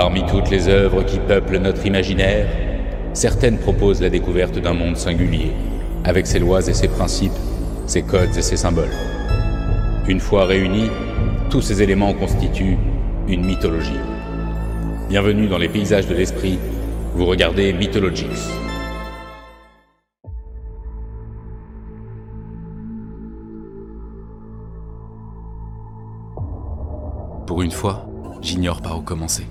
Parmi toutes les œuvres qui peuplent notre imaginaire, certaines proposent la découverte d'un monde singulier, avec ses lois et ses principes, ses codes et ses symboles. Une fois réunis, tous ces éléments constituent une mythologie. Bienvenue dans les paysages de l'esprit, vous regardez Mythologix. Pour une fois, j'ignore par où commencer,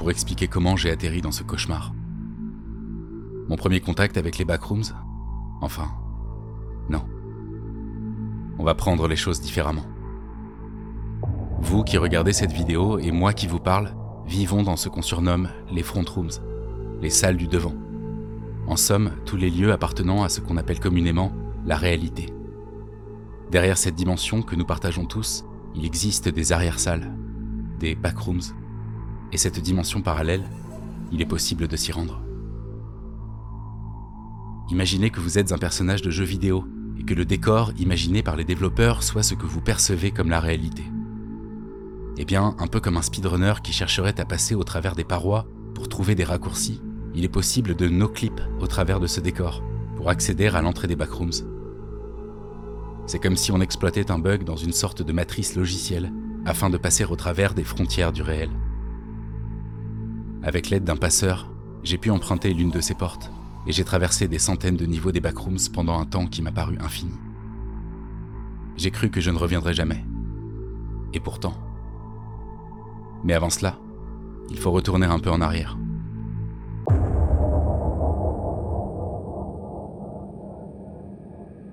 pour expliquer comment j'ai atterri dans ce cauchemar. Mon premier contact avec les backrooms Enfin, non. On va prendre les choses différemment. Vous qui regardez cette vidéo et moi qui vous parle, vivons dans ce qu'on surnomme les front rooms, les salles du devant. En somme, tous les lieux appartenant à ce qu'on appelle communément la réalité. Derrière cette dimension que nous partageons tous, il existe des arrière-salles, des backrooms. Et cette dimension parallèle, il est possible de s'y rendre. Imaginez que vous êtes un personnage de jeu vidéo et que le décor imaginé par les développeurs soit ce que vous percevez comme la réalité. Eh bien, un peu comme un speedrunner qui chercherait à passer au travers des parois pour trouver des raccourcis, il est possible de no-clip au travers de ce décor pour accéder à l'entrée des backrooms. C'est comme si on exploitait un bug dans une sorte de matrice logicielle afin de passer au travers des frontières du réel. Avec l'aide d'un passeur, j'ai pu emprunter l'une de ces portes, et j'ai traversé des centaines de niveaux des backrooms pendant un temps qui m'a paru infini. J'ai cru que je ne reviendrais jamais. Et pourtant. Mais avant cela, il faut retourner un peu en arrière.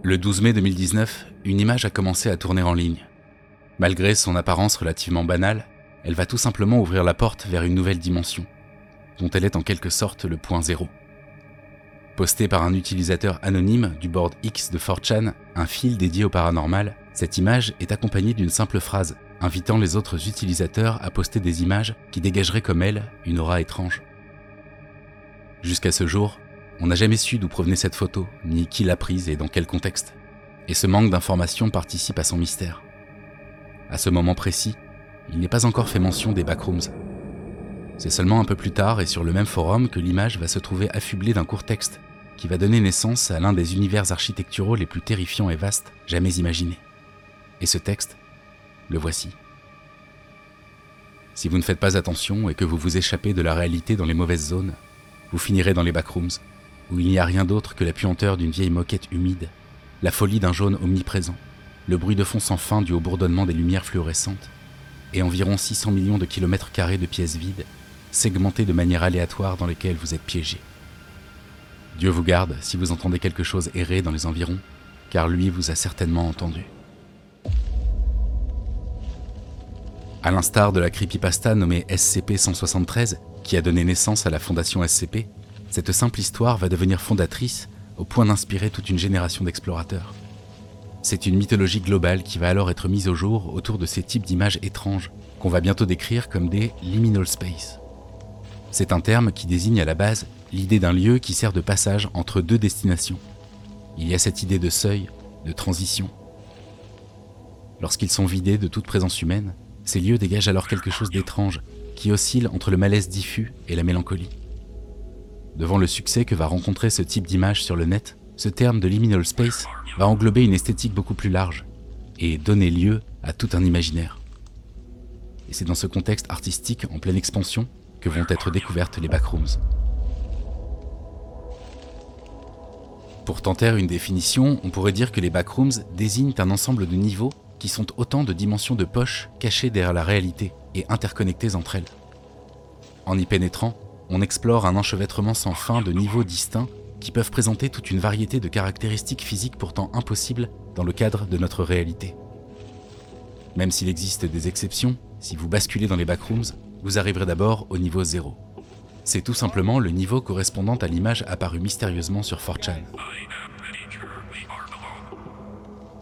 Le 12 mai 2019, une image a commencé à tourner en ligne. Malgré son apparence relativement banale, elle va tout simplement ouvrir la porte vers une nouvelle dimension, dont elle est en quelque sorte le point zéro. Postée par un utilisateur anonyme du board X de 4chan, un fil dédié au paranormal, cette image est accompagnée d'une simple phrase invitant les autres utilisateurs à poster des images qui dégageraient comme elle une aura étrange. Jusqu'à ce jour, on n'a jamais su d'où provenait cette photo, ni qui l'a prise et dans quel contexte. Et ce manque d'informations participe à son mystère. À ce moment précis, il n'est pas encore fait mention des backrooms. C'est seulement un peu plus tard et sur le même forum que l'image va se trouver affublée d'un court texte qui va donner naissance à l'un des univers architecturaux les plus terrifiants et vastes jamais imaginés. Et ce texte, le voici. Si vous ne faites pas attention et que vous vous échappez de la réalité dans les mauvaises zones, vous finirez dans les backrooms, où il n'y a rien d'autre que la puanteur d'une vieille moquette humide, la folie d'un jaune omniprésent, le bruit de fond sans fin dû au bourdonnement des lumières fluorescentes, et environ 600 millions de kilomètres carrés de pièces vides, segmentées de manière aléatoire dans lesquelles vous êtes piégé. Dieu vous garde si vous entendez quelque chose errer dans les environs, car lui vous a certainement entendu. À l'instar de la creepypasta nommée SCP-173, qui a donné naissance à la fondation SCP, cette simple histoire va devenir fondatrice au point d'inspirer toute une génération d'explorateurs. C'est une mythologie globale qui va alors être mise au jour autour de ces types d'images étranges qu'on va bientôt décrire comme des liminal space. C'est un terme qui désigne à la base l'idée d'un lieu qui sert de passage entre deux destinations. Il y a cette idée de seuil, de transition. Lorsqu'ils sont vidés de toute présence humaine, ces lieux dégagent alors quelque chose d'étrange qui oscille entre le malaise diffus et la mélancolie. Devant le succès que va rencontrer ce type d'image sur le net, ce terme de liminal space va englober une esthétique beaucoup plus large et donner lieu à tout un imaginaire. Et c'est dans ce contexte artistique en pleine expansion que vont être découvertes les backrooms. Pour tenter une définition, on pourrait dire que les backrooms désignent un ensemble de niveaux qui sont autant de dimensions de poches cachées derrière la réalité et interconnectées entre elles. En y pénétrant, on explore un enchevêtrement sans fin de niveaux distincts qui peuvent présenter toute une variété de caractéristiques physiques pourtant impossibles dans le cadre de notre réalité. Même s'il existe des exceptions, si vous basculez dans les backrooms, vous arriverez d'abord au niveau 0. C'est tout simplement le niveau correspondant à l'image apparue mystérieusement sur 4chan.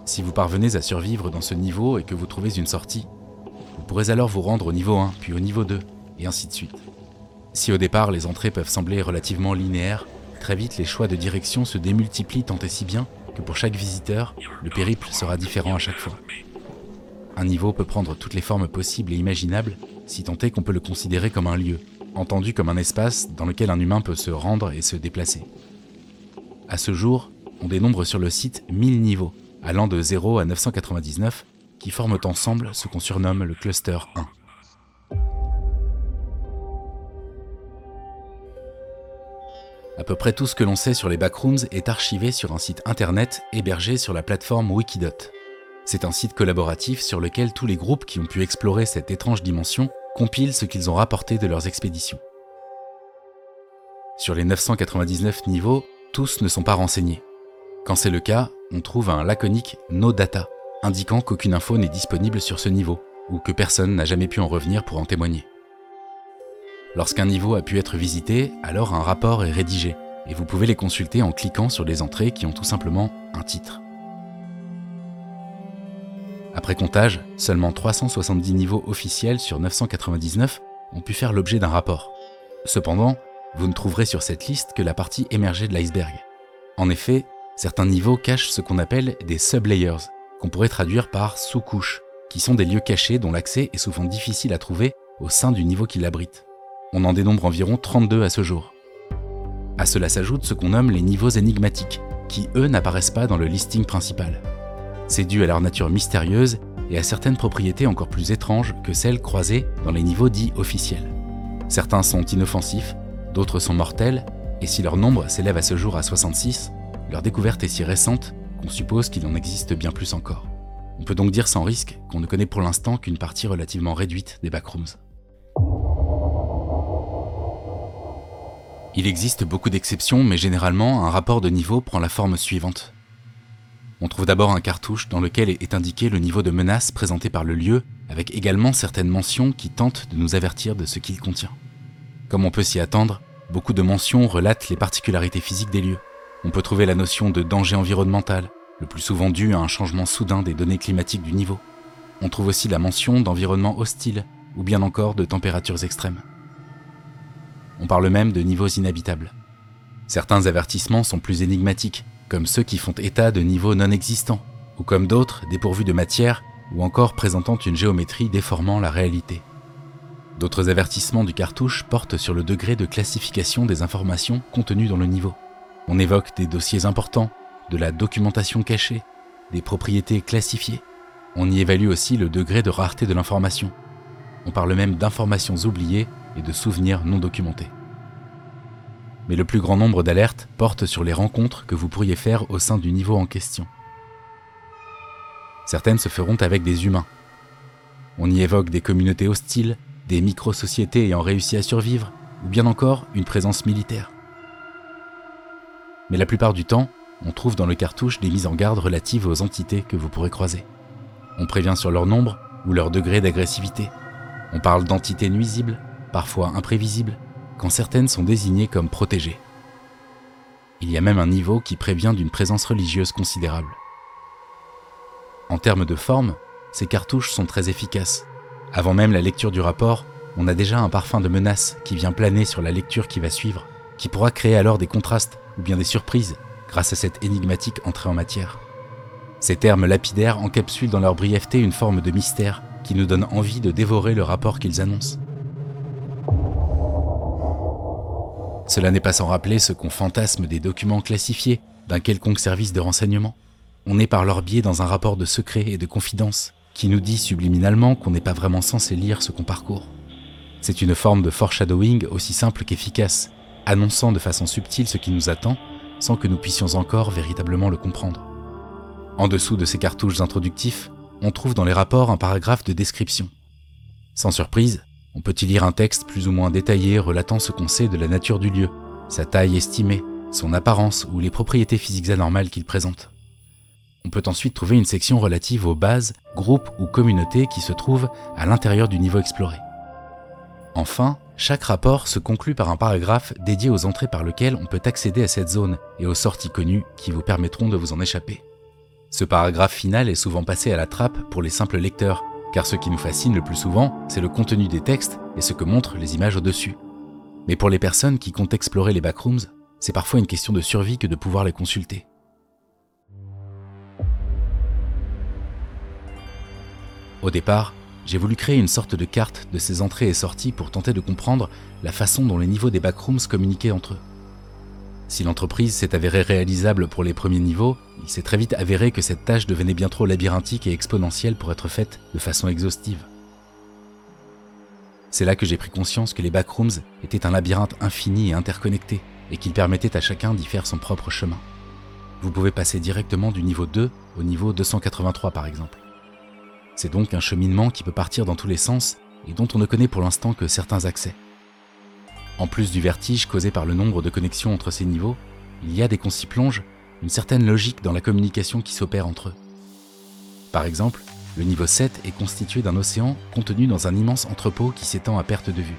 Si vous parvenez à survivre dans ce niveau et que vous trouvez une sortie, vous pourrez alors vous rendre au niveau 1, puis au niveau 2, et ainsi de suite. Si au départ les entrées peuvent sembler relativement linéaires, très vite les choix de direction se démultiplient tant et si bien que pour chaque visiteur, le périple sera différent à chaque fois. Un niveau peut prendre toutes les formes possibles et imaginables, si tant est qu'on peut le considérer comme un lieu, entendu comme un espace dans lequel un humain peut se rendre et se déplacer. À ce jour, on dénombre sur le site 1000 niveaux, allant de 0 à 999, qui forment ensemble ce qu'on surnomme le cluster 1. À peu près tout ce que l'on sait sur les backrooms est archivé sur un site internet hébergé sur la plateforme Wikidot. C'est un site collaboratif sur lequel tous les groupes qui ont pu explorer cette étrange dimension compilent ce qu'ils ont rapporté de leurs expéditions. Sur les 999 niveaux, tous ne sont pas renseignés. Quand c'est le cas, on trouve un laconique No Data, indiquant qu'aucune info n'est disponible sur ce niveau, ou que personne n'a jamais pu en revenir pour en témoigner. Lorsqu'un niveau a pu être visité, alors un rapport est rédigé, et vous pouvez les consulter en cliquant sur les entrées qui ont tout simplement un titre. Après comptage, seulement 370 niveaux officiels sur 999 ont pu faire l'objet d'un rapport. Cependant, vous ne trouverez sur cette liste que la partie émergée de l'iceberg. En effet, certains niveaux cachent ce qu'on appelle des sublayers, qu'on pourrait traduire par sous-couches, qui sont des lieux cachés dont l'accès est souvent difficile à trouver au sein du niveau qui l'abrite. On en dénombre environ 32 à ce jour. À cela s'ajoute ce qu'on nomme les niveaux énigmatiques, qui eux n'apparaissent pas dans le listing principal. C'est dû à leur nature mystérieuse et à certaines propriétés encore plus étranges que celles croisées dans les niveaux dits officiels. Certains sont inoffensifs, d'autres sont mortels, et si leur nombre s'élève à ce jour à 66, leur découverte est si récente qu'on suppose qu'il en existe bien plus encore. On peut donc dire sans risque qu'on ne connaît pour l'instant qu'une partie relativement réduite des backrooms. Il existe beaucoup d'exceptions, mais généralement, un rapport de niveau prend la forme suivante. On trouve d'abord un cartouche dans lequel est indiqué le niveau de menace présenté par le lieu, avec également certaines mentions qui tentent de nous avertir de ce qu'il contient. Comme on peut s'y attendre, beaucoup de mentions relatent les particularités physiques des lieux. On peut trouver la notion de danger environnemental, le plus souvent dû à un changement soudain des données climatiques du niveau. On trouve aussi la mention d'environnement hostile, ou bien encore de températures extrêmes. On parle même de niveaux inhabitables. Certains avertissements sont plus énigmatiques, comme ceux qui font état de niveaux non existants, ou comme d'autres dépourvus de matière, ou encore présentant une géométrie déformant la réalité. D'autres avertissements du cartouche portent sur le degré de classification des informations contenues dans le niveau. On évoque des dossiers importants, de la documentation cachée, des propriétés classifiées. On y évalue aussi le degré de rareté de l'information. On parle même d'informations oubliées et de souvenirs non documentés. Mais le plus grand nombre d'alertes portent sur les rencontres que vous pourriez faire au sein du niveau en question. Certaines se feront avec des humains. On y évoque des communautés hostiles, des micro-sociétés ayant réussi à survivre, ou bien encore une présence militaire. Mais la plupart du temps, on trouve dans le cartouche des mises en garde relatives aux entités que vous pourrez croiser. On prévient sur leur nombre ou leur degré d'agressivité. On parle d'entités nuisibles, parfois imprévisibles, quand certaines sont désignées comme protégées. Il y a même un niveau qui prévient d'une présence religieuse considérable. En termes de forme, ces cartouches sont très efficaces. Avant même la lecture du rapport, on a déjà un parfum de menace qui vient planer sur la lecture qui va suivre, qui pourra créer alors des contrastes ou bien des surprises grâce à cette énigmatique entrée en matière. Ces termes lapidaires encapsulent dans leur brièveté une forme de mystère qui nous donne envie de dévorer le rapport qu'ils annoncent. Cela n'est pas sans rappeler ce qu'on fantasme des documents classifiés d'un quelconque service de renseignement. On est par leur biais dans un rapport de secret et de confidence qui nous dit subliminalement qu'on n'est pas vraiment censé lire ce qu'on parcourt. C'est une forme de foreshadowing aussi simple qu'efficace, annonçant de façon subtile ce qui nous attend sans que nous puissions encore véritablement le comprendre. En dessous de ces cartouches introductifs, on trouve dans les rapports un paragraphe de description. Sans surprise, on peut y lire un texte plus ou moins détaillé relatant ce qu'on sait de la nature du lieu, sa taille estimée, son apparence ou les propriétés physiques anormales qu'il présente. On peut ensuite trouver une section relative aux bases, groupes ou communautés qui se trouvent à l'intérieur du niveau exploré. Enfin, chaque rapport se conclut par un paragraphe dédié aux entrées par lesquelles on peut accéder à cette zone et aux sorties connues qui vous permettront de vous en échapper. Ce paragraphe final est souvent passé à la trappe pour les simples lecteurs car ce qui nous fascine le plus souvent, c'est le contenu des textes et ce que montrent les images au-dessus. Mais pour les personnes qui comptent explorer les backrooms, c'est parfois une question de survie que de pouvoir les consulter. Au départ, j'ai voulu créer une sorte de carte de ces entrées et sorties pour tenter de comprendre la façon dont les niveaux des backrooms communiquaient entre eux. Si l'entreprise s'est avérée réalisable pour les premiers niveaux, il s'est très vite avéré que cette tâche devenait bien trop labyrinthique et exponentielle pour être faite de façon exhaustive. C'est là que j'ai pris conscience que les backrooms étaient un labyrinthe infini et interconnecté, et qu'il permettait à chacun d'y faire son propre chemin. Vous pouvez passer directement du niveau 2 au niveau 283 par exemple. C'est donc un cheminement qui peut partir dans tous les sens et dont on ne connaît pour l'instant que certains accès. En plus du vertige causé par le nombre de connexions entre ces niveaux, il y a des plonges une certaine logique dans la communication qui s'opère entre eux. Par exemple, le niveau 7 est constitué d'un océan contenu dans un immense entrepôt qui s'étend à perte de vue.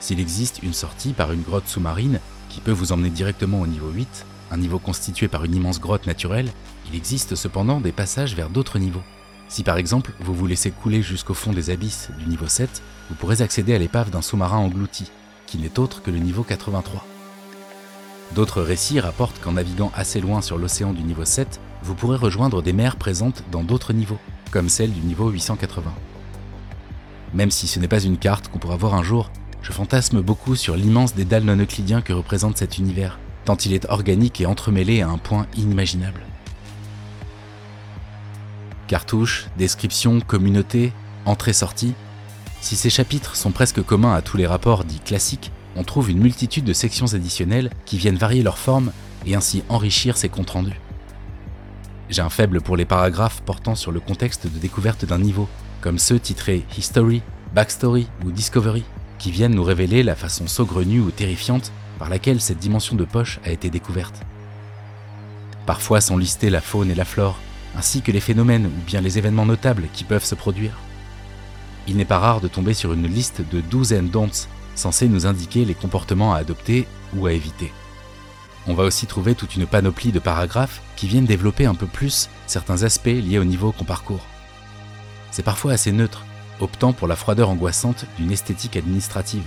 S'il existe une sortie par une grotte sous-marine qui peut vous emmener directement au niveau 8, un niveau constitué par une immense grotte naturelle, il existe cependant des passages vers d'autres niveaux. Si par exemple vous vous laissez couler jusqu'au fond des abysses du niveau 7, vous pourrez accéder à l'épave d'un sous-marin englouti, qui n'est autre que le niveau 83. D'autres récits rapportent qu'en naviguant assez loin sur l'océan du niveau 7, vous pourrez rejoindre des mers présentes dans d'autres niveaux, comme celle du niveau 880. Même si ce n'est pas une carte qu'on pourra voir un jour, je fantasme beaucoup sur l'immense dédale non euclidien que représente cet univers, tant il est organique et entremêlé à un point inimaginable. Cartouches, descriptions, communauté, entrée-sortie. Si ces chapitres sont presque communs à tous les rapports dits classiques, on trouve une multitude de sections additionnelles qui viennent varier leur forme et ainsi enrichir ces comptes rendus. J'ai un faible pour les paragraphes portant sur le contexte de découverte d'un niveau, comme ceux titrés History, Backstory ou Discovery, qui viennent nous révéler la façon saugrenue ou terrifiante par laquelle cette dimension de poche a été découverte. Parfois sont listées la faune et la flore, ainsi que les phénomènes ou bien les événements notables qui peuvent se produire. Il n'est pas rare de tomber sur une liste de douzaines don'ts censés nous indiquer les comportements à adopter ou à éviter. On va aussi trouver toute une panoplie de paragraphes qui viennent développer un peu plus certains aspects liés au niveau qu'on parcourt. C'est parfois assez neutre, optant pour la froideur angoissante d'une esthétique administrative.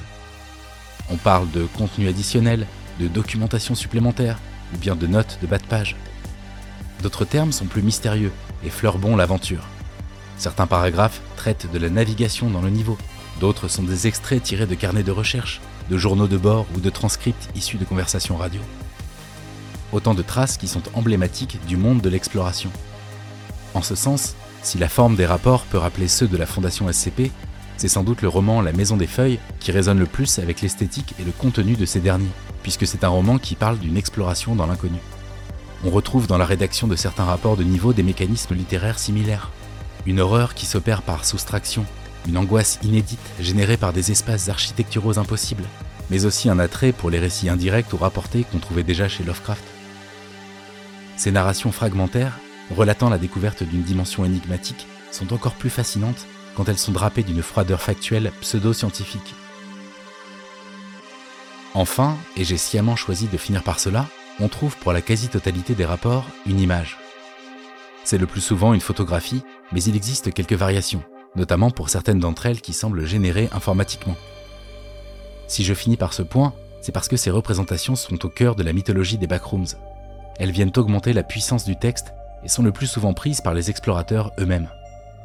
On parle de contenu additionnel, de documentation supplémentaire, ou bien de notes de bas de page. D'autres termes sont plus mystérieux et bon l'aventure. Certains paragraphes traitent de la navigation dans le niveau, d'autres sont des extraits tirés de carnets de recherche, de journaux de bord ou de transcripts issus de conversations radio. Autant de traces qui sont emblématiques du monde de l'exploration. En ce sens, si la forme des rapports peut rappeler ceux de la Fondation SCP, c'est sans doute le roman La Maison des Feuilles qui résonne le plus avec l'esthétique et le contenu de ces derniers, puisque c'est un roman qui parle d'une exploration dans l'inconnu. On retrouve dans la rédaction de certains rapports de niveau des mécanismes littéraires similaires. Une horreur qui s'opère par soustraction, une angoisse inédite générée par des espaces architecturaux impossibles, mais aussi un attrait pour les récits indirects ou rapportés qu'on trouvait déjà chez Lovecraft. Ces narrations fragmentaires, relatant la découverte d'une dimension énigmatique, sont encore plus fascinantes quand elles sont drapées d'une froideur factuelle pseudo-scientifique. Enfin, et j'ai sciemment choisi de finir par cela, on trouve pour la quasi-totalité des rapports une image. C'est le plus souvent une photographie, mais il existe quelques variations, notamment pour certaines d'entre elles qui semblent générées informatiquement. Si je finis par ce point, c'est parce que ces représentations sont au cœur de la mythologie des backrooms. Elles viennent augmenter la puissance du texte et sont le plus souvent prises par les explorateurs eux-mêmes.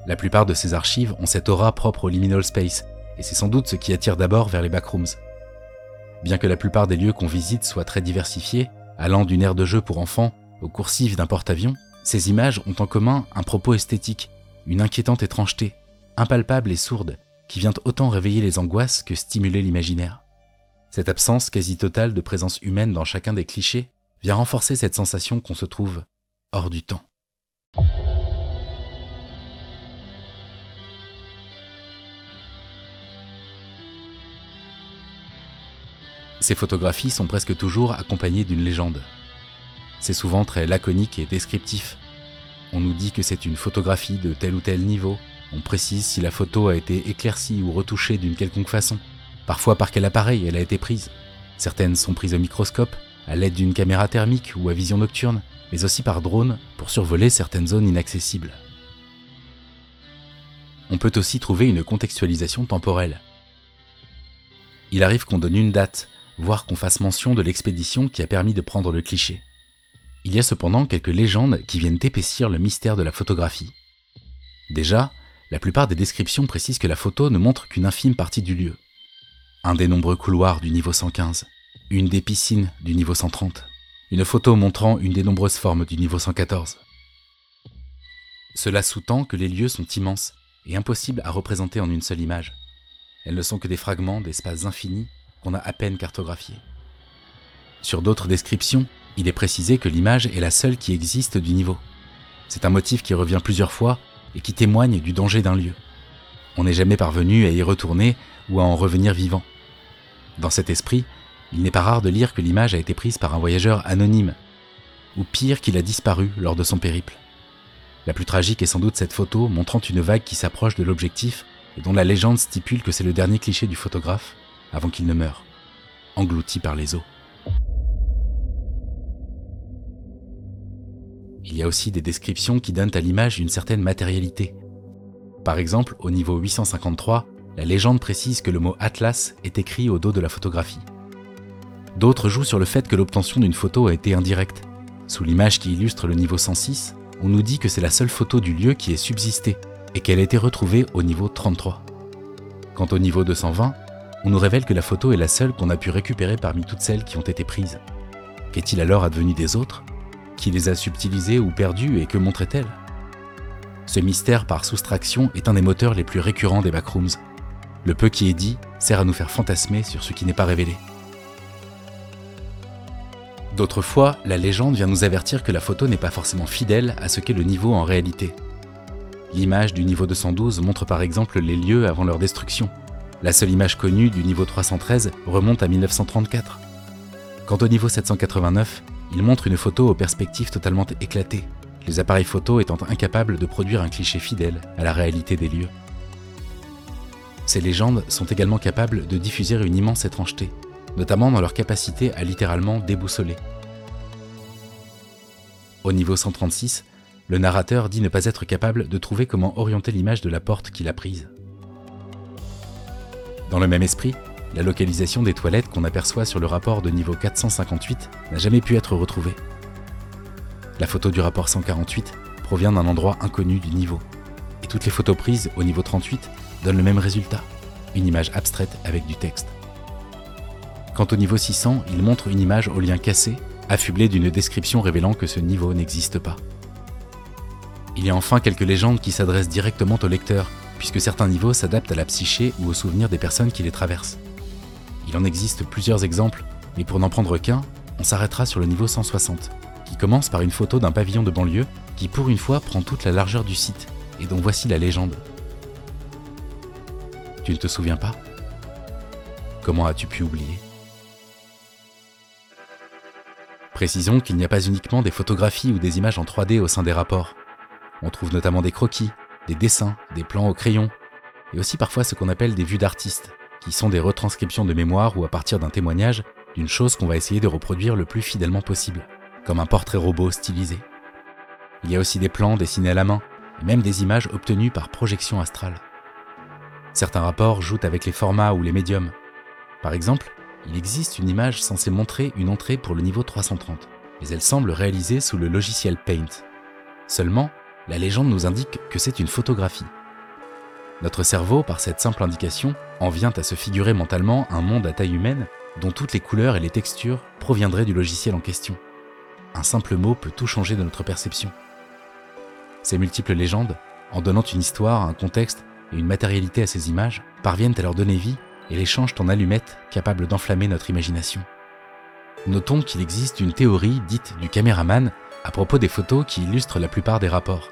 La plupart de ces archives ont cette aura propre au liminal space, et c'est sans doute ce qui attire d'abord vers les backrooms. Bien que la plupart des lieux qu'on visite soient très diversifiés, allant d'une aire de jeu pour enfants aux coursives d'un porte-avions, ces images ont en commun un propos esthétique, une inquiétante étrangeté, impalpable et sourde, qui vient autant réveiller les angoisses que stimuler l'imaginaire. Cette absence quasi totale de présence humaine dans chacun des clichés vient renforcer cette sensation qu'on se trouve hors du temps. Ces photographies sont presque toujours accompagnées d'une légende. C'est souvent très laconique et descriptif. On nous dit que c'est une photographie de tel ou tel niveau, on précise si la photo a été éclaircie ou retouchée d'une quelconque façon, parfois par quel appareil elle a été prise. Certaines sont prises au microscope, à l'aide d'une caméra thermique ou à vision nocturne, mais aussi par drone pour survoler certaines zones inaccessibles. On peut aussi trouver une contextualisation temporelle. Il arrive qu'on donne une date, voire qu'on fasse mention de l'expédition qui a permis de prendre le cliché. Il y a cependant quelques légendes qui viennent épaissir le mystère de la photographie. Déjà, la plupart des descriptions précisent que la photo ne montre qu'une infime partie du lieu. Un des nombreux couloirs du niveau 115, une des piscines du niveau 130, une photo montrant une des nombreuses formes du niveau 114. Cela sous-tend que les lieux sont immenses et impossibles à représenter en une seule image. Elles ne sont que des fragments d'espaces infinis qu'on a à peine cartographiés. Sur d'autres descriptions, il est précisé que l'image est la seule qui existe du niveau. C'est un motif qui revient plusieurs fois et qui témoigne du danger d'un lieu. On n'est jamais parvenu à y retourner ou à en revenir vivant. Dans cet esprit, il n'est pas rare de lire que l'image a été prise par un voyageur anonyme, ou pire qu'il a disparu lors de son périple. La plus tragique est sans doute cette photo montrant une vague qui s'approche de l'objectif et dont la légende stipule que c'est le dernier cliché du photographe avant qu'il ne meure, englouti par les eaux. Il y a aussi des descriptions qui donnent à l'image une certaine matérialité. Par exemple, au niveau 853, la légende précise que le mot Atlas est écrit au dos de la photographie. D'autres jouent sur le fait que l'obtention d'une photo a été indirecte. Sous l'image qui illustre le niveau 106, on nous dit que c'est la seule photo du lieu qui est subsistée et qu'elle a été retrouvée au niveau 33. Quant au niveau 220, on nous révèle que la photo est la seule qu'on a pu récupérer parmi toutes celles qui ont été prises. Qu'est-il alors advenu des autres? Qui les a subtilisées ou perdues et que montrait-elle Ce mystère par soustraction est un des moteurs les plus récurrents des backrooms. Le peu qui est dit sert à nous faire fantasmer sur ce qui n'est pas révélé. D'autres fois, la légende vient nous avertir que la photo n'est pas forcément fidèle à ce qu'est le niveau en réalité. L'image du niveau 212 montre par exemple les lieux avant leur destruction. La seule image connue du niveau 313 remonte à 1934. Quant au niveau 789, il montre une photo aux perspectives totalement éclatées, les appareils photo étant incapables de produire un cliché fidèle à la réalité des lieux. Ces légendes sont également capables de diffuser une immense étrangeté, notamment dans leur capacité à littéralement déboussoler. Au niveau 136, le narrateur dit ne pas être capable de trouver comment orienter l'image de la porte qu'il a prise. Dans le même esprit, la localisation des toilettes qu'on aperçoit sur le rapport de niveau 458 n'a jamais pu être retrouvée. La photo du rapport 148 provient d'un endroit inconnu du niveau, et toutes les photos prises au niveau 38 donnent le même résultat, une image abstraite avec du texte. Quant au niveau 600, il montre une image au lien cassé, affublée d'une description révélant que ce niveau n'existe pas. Il y a enfin quelques légendes qui s'adressent directement au lecteur, puisque certains niveaux s'adaptent à la psyché ou aux souvenirs des personnes qui les traversent. Il en existe plusieurs exemples, mais pour n'en prendre qu'un, on s'arrêtera sur le niveau 160, qui commence par une photo d'un pavillon de banlieue qui pour une fois prend toute la largeur du site, et dont voici la légende. Tu ne te souviens pas? Comment as-tu pu oublier? Précisons qu'il n'y a pas uniquement des photographies ou des images en 3D au sein des rapports. On trouve notamment des croquis, des dessins, des plans au crayon, et aussi parfois ce qu'on appelle des vues d'artistes, qui sont des retranscriptions de mémoire ou à partir d'un témoignage d'une chose qu'on va essayer de reproduire le plus fidèlement possible, comme un portrait robot stylisé. Il y a aussi des plans dessinés à la main, et même des images obtenues par projection astrale. Certains rapports jouent avec les formats ou les médiums. Par exemple, il existe une image censée montrer une entrée pour le niveau 330, mais elle semble réalisée sous le logiciel Paint. Seulement, la légende nous indique que c'est une photographie. Notre cerveau, par cette simple indication, en vient à se figurer mentalement un monde à taille humaine dont toutes les couleurs et les textures proviendraient du logiciel en question. Un simple mot peut tout changer de notre perception. Ces multiples légendes, en donnant une histoire, un contexte et une matérialité à ces images, parviennent à leur donner vie et les changent en allumettes capables d'enflammer notre imagination. Notons qu'il existe une théorie dite du caméraman à propos des photos qui illustrent la plupart des rapports.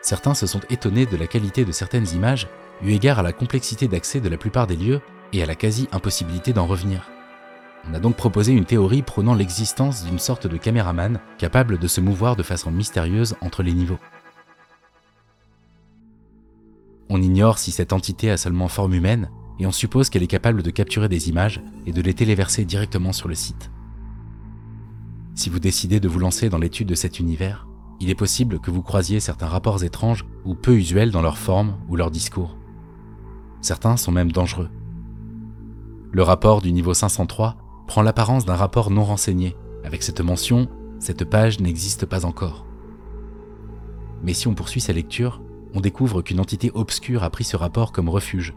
Certains se sont étonnés de la qualité de certaines images, eu égard à la complexité d'accès de la plupart des lieux et à la quasi-impossibilité d'en revenir. On a donc proposé une théorie prônant l'existence d'une sorte de caméraman capable de se mouvoir de façon mystérieuse entre les niveaux. On ignore si cette entité a seulement forme humaine et on suppose qu'elle est capable de capturer des images et de les téléverser directement sur le site. Si vous décidez de vous lancer dans l'étude de cet univers, il est possible que vous croisiez certains rapports étranges ou peu usuels dans leur forme ou leur discours. Certains sont même dangereux. Le rapport du niveau 503 prend l'apparence d'un rapport non renseigné, avec cette mention Cette page n'existe pas encore. Mais si on poursuit sa lecture, on découvre qu'une entité obscure a pris ce rapport comme refuge,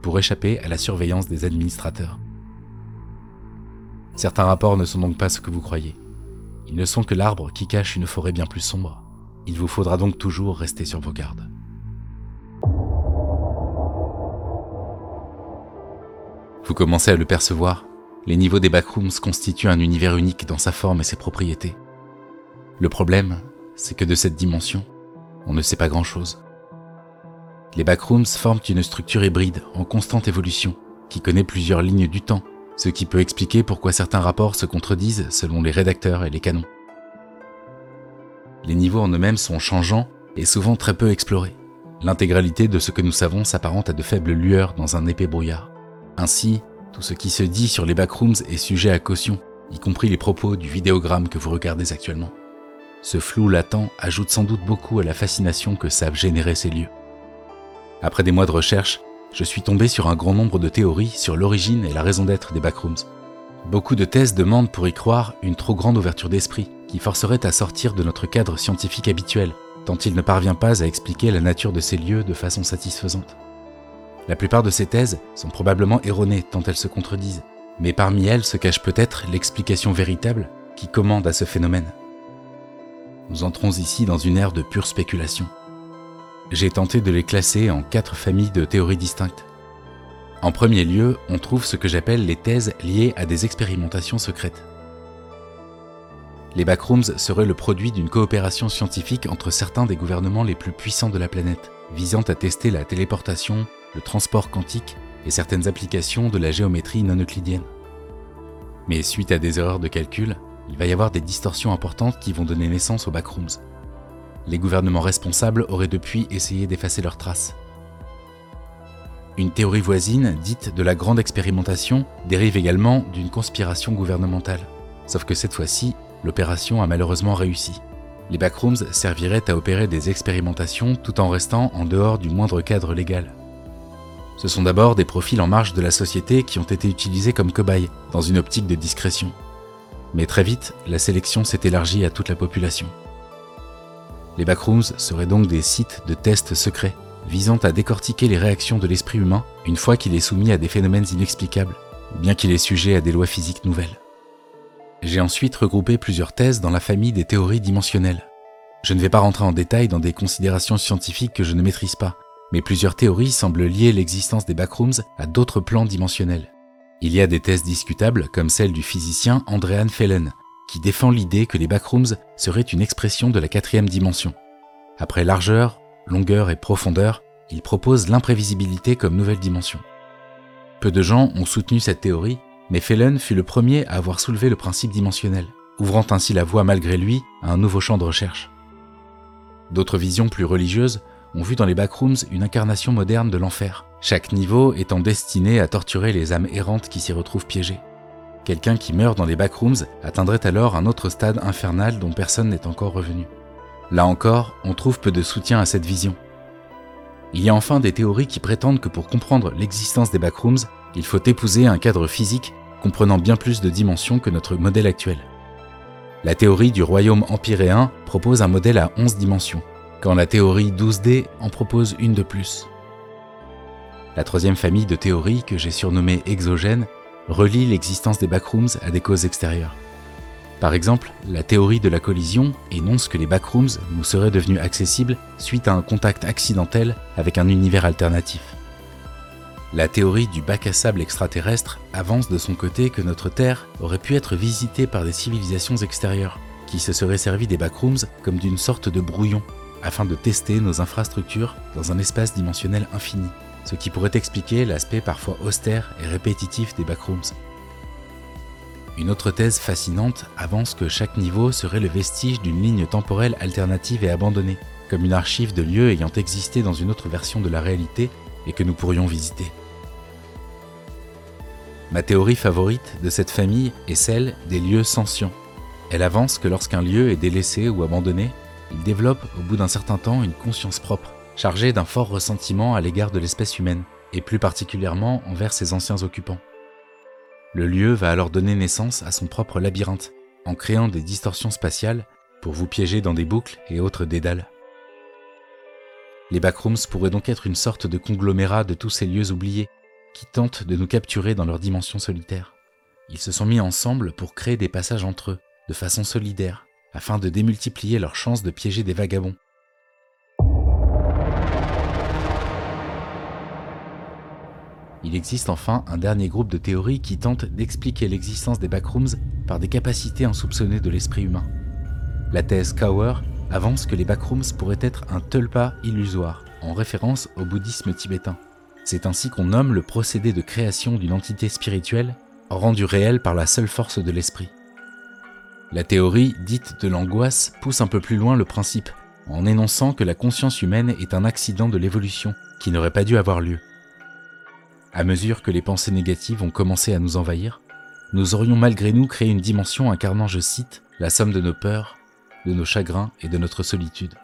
pour échapper à la surveillance des administrateurs. Certains rapports ne sont donc pas ce que vous croyez. Ils ne sont que l'arbre qui cache une forêt bien plus sombre. Il vous faudra donc toujours rester sur vos gardes. Vous commencez à le percevoir, les niveaux des backrooms constituent un univers unique dans sa forme et ses propriétés. Le problème, c'est que de cette dimension, on ne sait pas grand-chose. Les backrooms forment une structure hybride en constante évolution, qui connaît plusieurs lignes du temps, ce qui peut expliquer pourquoi certains rapports se contredisent selon les rédacteurs et les canons. Les niveaux en eux-mêmes sont changeants et souvent très peu explorés. L'intégralité de ce que nous savons s'apparente à de faibles lueurs dans un épais brouillard. Ainsi, tout ce qui se dit sur les backrooms est sujet à caution, y compris les propos du vidéogramme que vous regardez actuellement. Ce flou latent ajoute sans doute beaucoup à la fascination que savent générer ces lieux. Après des mois de recherche, je suis tombé sur un grand nombre de théories sur l'origine et la raison d'être des backrooms. Beaucoup de thèses demandent pour y croire une trop grande ouverture d'esprit qui forcerait à sortir de notre cadre scientifique habituel, tant il ne parvient pas à expliquer la nature de ces lieux de façon satisfaisante. La plupart de ces thèses sont probablement erronées tant elles se contredisent, mais parmi elles se cache peut-être l'explication véritable qui commande à ce phénomène. Nous entrons ici dans une ère de pure spéculation. J'ai tenté de les classer en quatre familles de théories distinctes. En premier lieu, on trouve ce que j'appelle les thèses liées à des expérimentations secrètes. Les backrooms seraient le produit d'une coopération scientifique entre certains des gouvernements les plus puissants de la planète, visant à tester la téléportation, le transport quantique et certaines applications de la géométrie non euclidienne. Mais suite à des erreurs de calcul, il va y avoir des distorsions importantes qui vont donner naissance aux backrooms. Les gouvernements responsables auraient depuis essayé d'effacer leurs traces. Une théorie voisine, dite de la grande expérimentation, dérive également d'une conspiration gouvernementale. Sauf que cette fois-ci, l'opération a malheureusement réussi. Les backrooms serviraient à opérer des expérimentations tout en restant en dehors du moindre cadre légal. Ce sont d'abord des profils en marge de la société qui ont été utilisés comme cobayes, dans une optique de discrétion. Mais très vite, la sélection s'est élargie à toute la population. Les backrooms seraient donc des sites de tests secrets, visant à décortiquer les réactions de l'esprit humain une fois qu'il est soumis à des phénomènes inexplicables, ou bien qu'il est sujet à des lois physiques nouvelles. J'ai ensuite regroupé plusieurs thèses dans la famille des théories dimensionnelles. Je ne vais pas rentrer en détail dans des considérations scientifiques que je ne maîtrise pas, mais plusieurs théories semblent lier l'existence des backrooms à d'autres plans dimensionnels. Il y a des thèses discutables, comme celle du physicien Andrean Fellen, qui défend l'idée que les backrooms seraient une expression de la quatrième dimension. Après largeur, longueur et profondeur, il propose l'imprévisibilité comme nouvelle dimension. Peu de gens ont soutenu cette théorie, mais Fellen fut le premier à avoir soulevé le principe dimensionnel, ouvrant ainsi la voie malgré lui à un nouveau champ de recherche. D'autres visions plus religieuses ont vu dans les backrooms une incarnation moderne de l'enfer, chaque niveau étant destiné à torturer les âmes errantes qui s'y retrouvent piégées. Quelqu'un qui meurt dans les backrooms atteindrait alors un autre stade infernal dont personne n'est encore revenu. Là encore, on trouve peu de soutien à cette vision. Il y a enfin des théories qui prétendent que pour comprendre l'existence des backrooms, il faut épouser un cadre physique comprenant bien plus de dimensions que notre modèle actuel. La théorie du royaume empyréen propose un modèle à 11 dimensions, quand la théorie 12D en propose une de plus. La troisième famille de théories, que j'ai surnommée exogène, relie l'existence des backrooms à des causes extérieures. Par exemple, la théorie de la collision énonce que les backrooms nous seraient devenus accessibles suite à un contact accidentel avec un univers alternatif. La théorie du bac à sable extraterrestre avance de son côté que notre Terre aurait pu être visitée par des civilisations extérieures, qui se seraient servi des backrooms comme d'une sorte de brouillon afin de tester nos infrastructures dans un espace dimensionnel infini, ce qui pourrait expliquer l'aspect parfois austère et répétitif des backrooms. Une autre thèse fascinante avance que chaque niveau serait le vestige d'une ligne temporelle alternative et abandonnée, comme une archive de lieux ayant existé dans une autre version de la réalité et que nous pourrions visiter. Ma théorie favorite de cette famille est celle des lieux sentients. Elle avance que lorsqu'un lieu est délaissé ou abandonné, il développe au bout d'un certain temps une conscience propre, chargée d'un fort ressentiment à l'égard de l'espèce humaine, et plus particulièrement envers ses anciens occupants. Le lieu va alors donner naissance à son propre labyrinthe, en créant des distorsions spatiales pour vous piéger dans des boucles et autres dédales. Les backrooms pourraient donc être une sorte de conglomérat de tous ces lieux oubliés qui tentent de nous capturer dans leur dimension solitaire. Ils se sont mis ensemble pour créer des passages entre eux, de façon solidaire, afin de démultiplier leurs chances de piéger des vagabonds. Il existe enfin un dernier groupe de théories qui tente d'expliquer l'existence des backrooms par des capacités insoupçonnées de l'esprit humain. La thèse Kaur avance que les backrooms pourraient être un tulpa illusoire, en référence au bouddhisme tibétain. C'est ainsi qu'on nomme le procédé de création d'une entité spirituelle rendu réel par la seule force de l'esprit. La théorie dite de l'angoisse pousse un peu plus loin le principe, en énonçant que la conscience humaine est un accident de l'évolution qui n'aurait pas dû avoir lieu. À mesure que les pensées négatives ont commencé à nous envahir, nous aurions malgré nous créé une dimension incarnant, je cite, la somme de nos peurs, de nos chagrins et de notre solitude.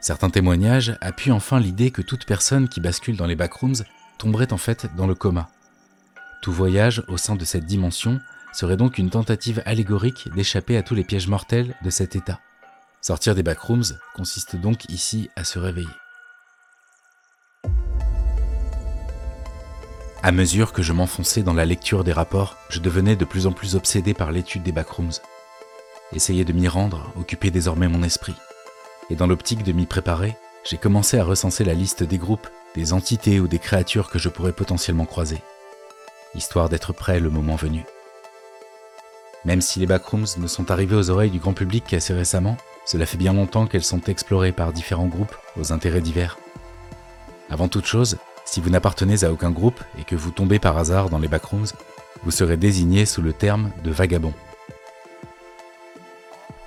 Certains témoignages appuient enfin l'idée que toute personne qui bascule dans les backrooms tomberait en fait dans le coma. Tout voyage au sein de cette dimension serait donc une tentative allégorique d'échapper à tous les pièges mortels de cet état. Sortir des backrooms consiste donc ici à se réveiller. À mesure que je m'enfonçais dans la lecture des rapports, je devenais de plus en plus obsédé par l'étude des backrooms. Essayer de m'y rendre occupait désormais mon esprit. Et dans l'optique de m'y préparer, j'ai commencé à recenser la liste des groupes, des entités ou des créatures que je pourrais potentiellement croiser, histoire d'être prêt le moment venu. Même si les backrooms ne sont arrivés aux oreilles du grand public qu'assez récemment, cela fait bien longtemps qu'elles sont explorées par différents groupes aux intérêts divers. Avant toute chose, si vous n'appartenez à aucun groupe et que vous tombez par hasard dans les backrooms, vous serez désigné sous le terme de vagabond.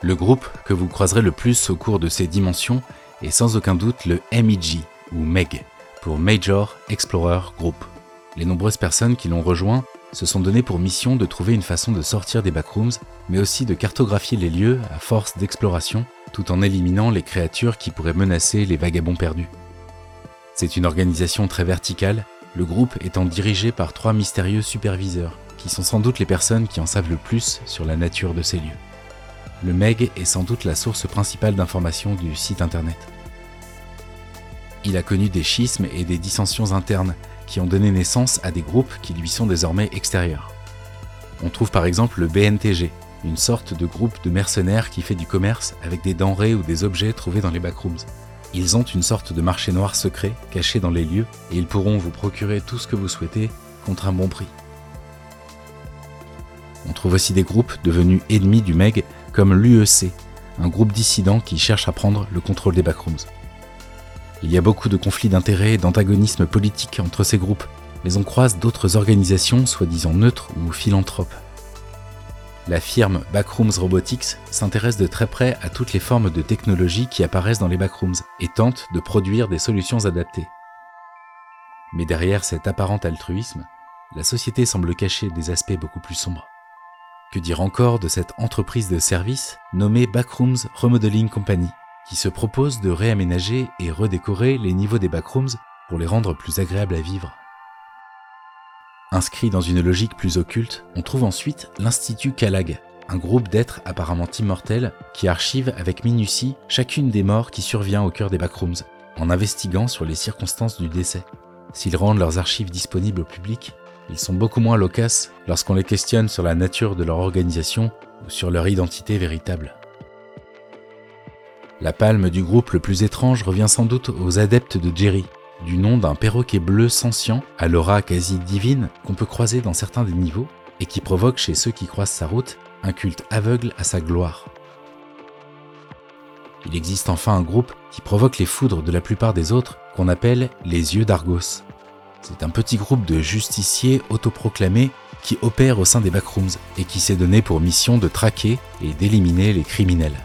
Le groupe que vous croiserez le plus au cours de ces dimensions est sans aucun doute le MEG ou MEG pour Major Explorer Group. Les nombreuses personnes qui l'ont rejoint se sont données pour mission de trouver une façon de sortir des backrooms, mais aussi de cartographier les lieux à force d'exploration, tout en éliminant les créatures qui pourraient menacer les vagabonds perdus. C'est une organisation très verticale, le groupe étant dirigé par trois mystérieux superviseurs, qui sont sans doute les personnes qui en savent le plus sur la nature de ces lieux. Le MEG est sans doute la source principale d'information du site internet. Il a connu des schismes et des dissensions internes qui ont donné naissance à des groupes qui lui sont désormais extérieurs. On trouve par exemple le BNTG, une sorte de groupe de mercenaires qui fait du commerce avec des denrées ou des objets trouvés dans les backrooms. Ils ont une sorte de marché noir secret caché dans les lieux et ils pourront vous procurer tout ce que vous souhaitez contre un bon prix. On trouve aussi des groupes devenus ennemis du MEG comme l'UEC, un groupe dissident qui cherche à prendre le contrôle des backrooms. Il y a beaucoup de conflits d'intérêts et d'antagonismes politiques entre ces groupes, mais on croise d'autres organisations soi-disant neutres ou philanthropes. La firme Backrooms Robotics s'intéresse de très près à toutes les formes de technologie qui apparaissent dans les backrooms et tente de produire des solutions adaptées. Mais derrière cet apparent altruisme, la société semble cacher des aspects beaucoup plus sombres. Que dire encore de cette entreprise de service nommée Backrooms Remodeling Company, qui se propose de réaménager et redécorer les niveaux des backrooms pour les rendre plus agréables à vivre Inscrit dans une logique plus occulte, on trouve ensuite l'Institut Kalag, un groupe d'êtres apparemment immortels qui archive avec minutie chacune des morts qui survient au cœur des backrooms, en investiguant sur les circonstances du décès. S'ils rendent leurs archives disponibles au public, ils sont beaucoup moins loquaces lorsqu'on les questionne sur la nature de leur organisation ou sur leur identité véritable. La palme du groupe le plus étrange revient sans doute aux adeptes de Jerry, du nom d'un perroquet bleu sentient à l'aura quasi divine qu'on peut croiser dans certains des niveaux et qui provoque chez ceux qui croisent sa route un culte aveugle à sa gloire. Il existe enfin un groupe qui provoque les foudres de la plupart des autres qu'on appelle les yeux d'Argos. C'est un petit groupe de justiciers autoproclamés qui opèrent au sein des backrooms et qui s'est donné pour mission de traquer et d'éliminer les criminels.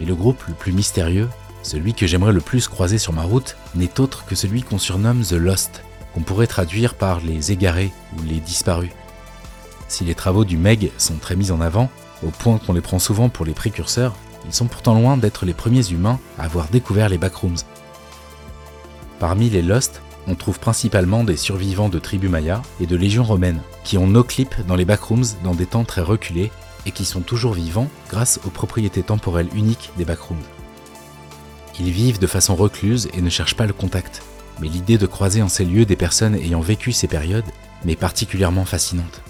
Mais le groupe le plus mystérieux celui que j'aimerais le plus croiser sur ma route n'est autre que celui qu'on surnomme The Lost, qu'on pourrait traduire par les égarés ou les disparus. Si les travaux du Meg sont très mis en avant, au point qu'on les prend souvent pour les précurseurs, ils sont pourtant loin d'être les premiers humains à avoir découvert les backrooms. Parmi les Lost, on trouve principalement des survivants de tribus mayas et de légions romaines, qui ont nos clips dans les backrooms dans des temps très reculés et qui sont toujours vivants grâce aux propriétés temporelles uniques des backrooms. Ils vivent de façon recluse et ne cherchent pas le contact, mais l'idée de croiser en ces lieux des personnes ayant vécu ces périodes m'est particulièrement fascinante.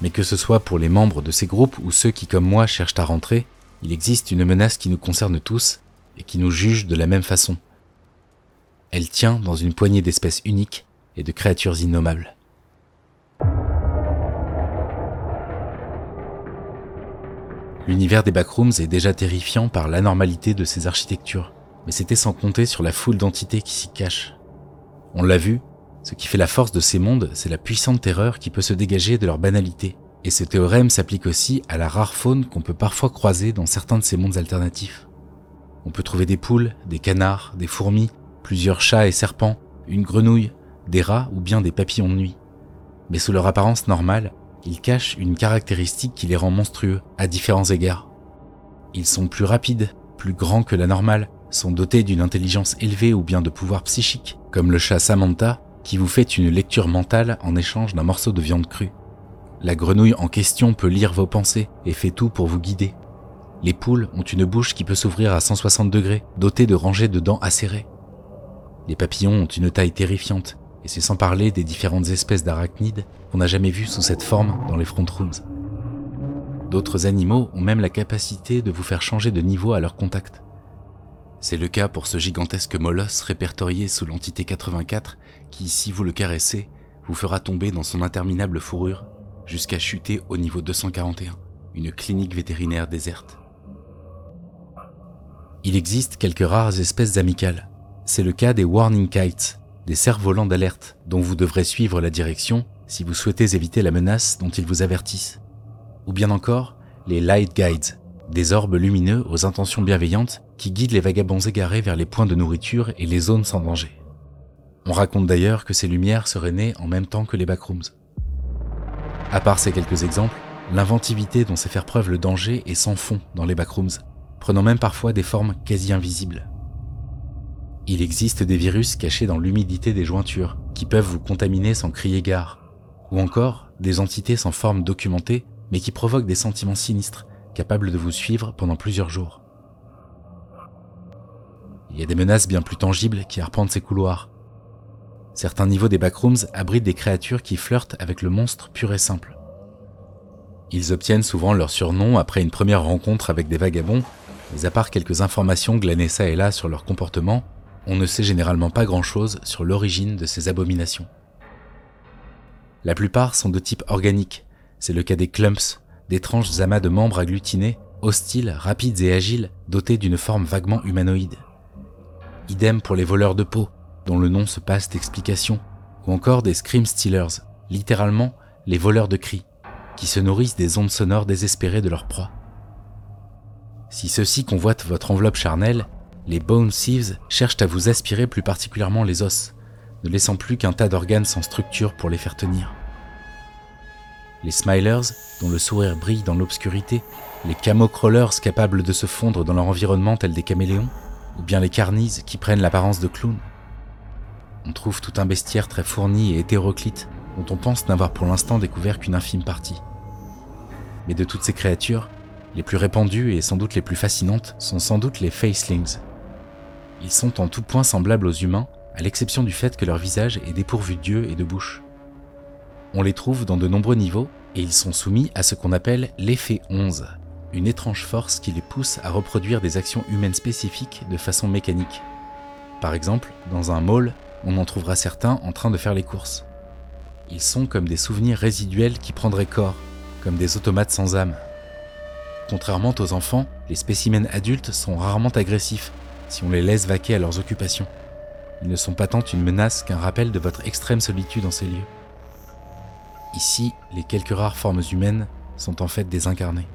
Mais que ce soit pour les membres de ces groupes ou ceux qui, comme moi, cherchent à rentrer, il existe une menace qui nous concerne tous et qui nous juge de la même façon. Elle tient dans une poignée d'espèces uniques et de créatures innommables. L'univers des backrooms est déjà terrifiant par l'anormalité de ses architectures, mais c'était sans compter sur la foule d'entités qui s'y cachent. On l'a vu, ce qui fait la force de ces mondes, c'est la puissante terreur qui peut se dégager de leur banalité. Et ce théorème s'applique aussi à la rare faune qu'on peut parfois croiser dans certains de ces mondes alternatifs. On peut trouver des poules, des canards, des fourmis, plusieurs chats et serpents, une grenouille, des rats ou bien des papillons de nuit. Mais sous leur apparence normale, ils cachent une caractéristique qui les rend monstrueux à différents égards. Ils sont plus rapides, plus grands que la normale, sont dotés d'une intelligence élevée ou bien de pouvoirs psychiques, comme le chat Samantha, qui vous fait une lecture mentale en échange d'un morceau de viande crue. La grenouille en question peut lire vos pensées et fait tout pour vous guider. Les poules ont une bouche qui peut s'ouvrir à 160 degrés, dotée de rangées de dents acérées. Les papillons ont une taille terrifiante et c'est sans parler des différentes espèces d'arachnides qu'on n'a jamais vues sous cette forme dans les front rooms. D'autres animaux ont même la capacité de vous faire changer de niveau à leur contact. C'est le cas pour ce gigantesque molosse répertorié sous l'entité 84 qui, si vous le caressez, vous fera tomber dans son interminable fourrure jusqu'à chuter au niveau 241, une clinique vétérinaire déserte. Il existe quelques rares espèces amicales. C'est le cas des warning kites, des cerfs-volants d'alerte dont vous devrez suivre la direction si vous souhaitez éviter la menace dont ils vous avertissent. Ou bien encore, les light guides, des orbes lumineux aux intentions bienveillantes qui guident les vagabonds égarés vers les points de nourriture et les zones sans danger. On raconte d'ailleurs que ces lumières seraient nées en même temps que les backrooms. À part ces quelques exemples, l'inventivité dont sait faire preuve le danger est sans fond dans les backrooms, prenant même parfois des formes quasi invisibles. Il existe des virus cachés dans l'humidité des jointures qui peuvent vous contaminer sans crier gare, ou encore des entités sans forme documentée mais qui provoquent des sentiments sinistres capables de vous suivre pendant plusieurs jours. Il y a des menaces bien plus tangibles qui arpentent ces couloirs. Certains niveaux des backrooms abritent des créatures qui flirtent avec le monstre pur et simple. Ils obtiennent souvent leur surnom après une première rencontre avec des vagabonds, mais à part quelques informations glanées ça et là sur leur comportement, on ne sait généralement pas grand-chose sur l'origine de ces abominations. La plupart sont de type organique, c'est le cas des clumps, d'étranges amas de membres agglutinés, hostiles, rapides et agiles, dotés d'une forme vaguement humanoïde. Idem pour les voleurs de peau, dont le nom se passe d'explication, ou encore des scream stealers, littéralement les voleurs de cris, qui se nourrissent des ondes sonores désespérées de leur proie. Si ceux-ci convoitent votre enveloppe charnelle, les Bone Thieves cherchent à vous aspirer plus particulièrement les os, ne laissant plus qu'un tas d'organes sans structure pour les faire tenir. Les Smilers, dont le sourire brille dans l'obscurité, les camo-crawlers capables de se fondre dans leur environnement tels des caméléons, ou bien les carnises qui prennent l'apparence de clowns. On trouve tout un bestiaire très fourni et hétéroclite dont on pense n'avoir pour l'instant découvert qu'une infime partie. Mais de toutes ces créatures, les plus répandues et sans doute les plus fascinantes sont sans doute les facelings, ils sont en tout point semblables aux humains, à l'exception du fait que leur visage est dépourvu d'yeux et de bouche. On les trouve dans de nombreux niveaux, et ils sont soumis à ce qu'on appelle l'effet 11, une étrange force qui les pousse à reproduire des actions humaines spécifiques de façon mécanique. Par exemple, dans un mall, on en trouvera certains en train de faire les courses. Ils sont comme des souvenirs résiduels qui prendraient corps, comme des automates sans âme. Contrairement aux enfants, les spécimens adultes sont rarement agressifs si on les laisse vaquer à leurs occupations. Ils ne sont pas tant une menace qu'un rappel de votre extrême solitude en ces lieux. Ici, les quelques rares formes humaines sont en fait désincarnées.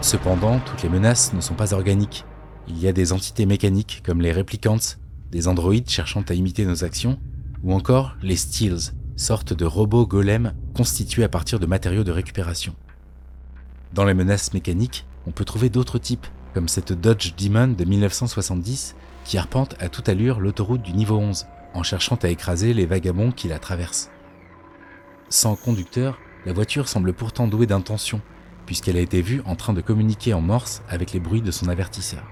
Cependant, toutes les menaces ne sont pas organiques. Il y a des entités mécaniques comme les réplicants, des androïdes cherchant à imiter nos actions, ou encore les steels, sortes de robots golems constitués à partir de matériaux de récupération. Dans les menaces mécaniques, on peut trouver d'autres types, comme cette Dodge Demon de 1970 qui arpente à toute allure l'autoroute du niveau 11 en cherchant à écraser les vagabonds qui la traversent. Sans conducteur, la voiture semble pourtant douée d'intention, puisqu'elle a été vue en train de communiquer en morse avec les bruits de son avertisseur.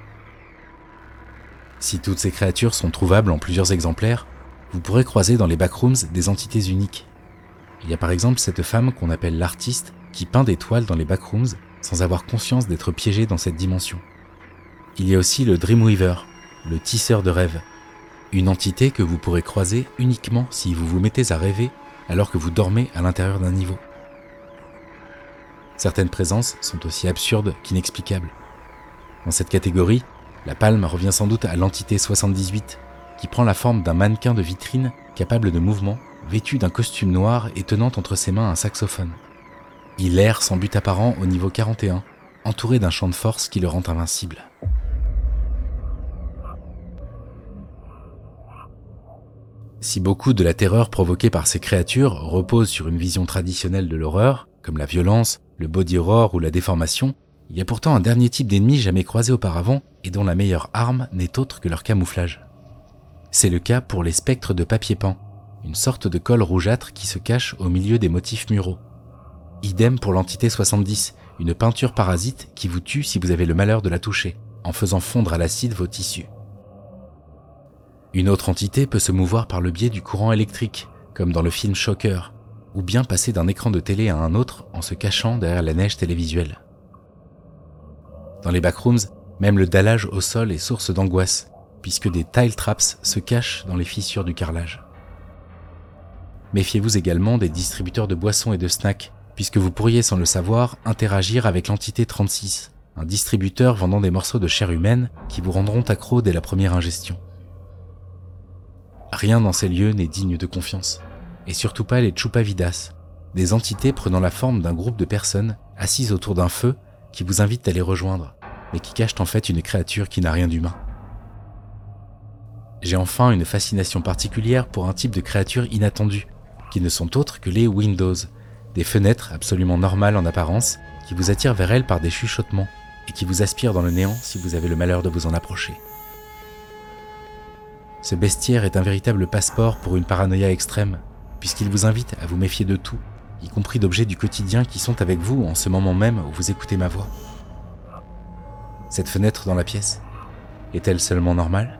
Si toutes ces créatures sont trouvables en plusieurs exemplaires, vous pourrez croiser dans les backrooms des entités uniques. Il y a par exemple cette femme qu'on appelle l'artiste qui peint des toiles dans les backrooms sans avoir conscience d'être piégée dans cette dimension. Il y a aussi le Dreamweaver, le tisseur de rêves, une entité que vous pourrez croiser uniquement si vous vous mettez à rêver alors que vous dormez à l'intérieur d'un niveau. Certaines présences sont aussi absurdes qu'inexplicables. Dans cette catégorie, la palme revient sans doute à l'entité 78, qui prend la forme d'un mannequin de vitrine capable de mouvement, vêtu d'un costume noir et tenant entre ses mains un saxophone. Il erre sans but apparent au niveau 41, entouré d'un champ de force qui le rend invincible. Si beaucoup de la terreur provoquée par ces créatures repose sur une vision traditionnelle de l'horreur, comme la violence, le body horror ou la déformation, il y a pourtant un dernier type d'ennemi jamais croisé auparavant et dont la meilleure arme n'est autre que leur camouflage. C'est le cas pour les spectres de papier peint, une sorte de colle rougeâtre qui se cache au milieu des motifs muraux. Idem pour l'entité 70, une peinture parasite qui vous tue si vous avez le malheur de la toucher, en faisant fondre à l'acide vos tissus. Une autre entité peut se mouvoir par le biais du courant électrique, comme dans le film Shocker, ou bien passer d'un écran de télé à un autre en se cachant derrière la neige télévisuelle. Dans les backrooms, même le dallage au sol est source d'angoisse, puisque des tile traps se cachent dans les fissures du carrelage. Méfiez-vous également des distributeurs de boissons et de snacks, puisque vous pourriez sans le savoir interagir avec l'entité 36, un distributeur vendant des morceaux de chair humaine qui vous rendront accro dès la première ingestion. Rien dans ces lieux n'est digne de confiance, et surtout pas les chupavidas, des entités prenant la forme d'un groupe de personnes assises autour d'un feu qui vous invitent à les rejoindre, mais qui cachent en fait une créature qui n'a rien d'humain. J'ai enfin une fascination particulière pour un type de créatures inattendues, qui ne sont autres que les Windows, des fenêtres absolument normales en apparence, qui vous attirent vers elles par des chuchotements, et qui vous aspirent dans le néant si vous avez le malheur de vous en approcher. Ce bestiaire est un véritable passeport pour une paranoïa extrême, puisqu'il vous invite à vous méfier de tout, y compris d'objets du quotidien qui sont avec vous en ce moment même où vous écoutez ma voix. Cette fenêtre dans la pièce, est-elle seulement normale?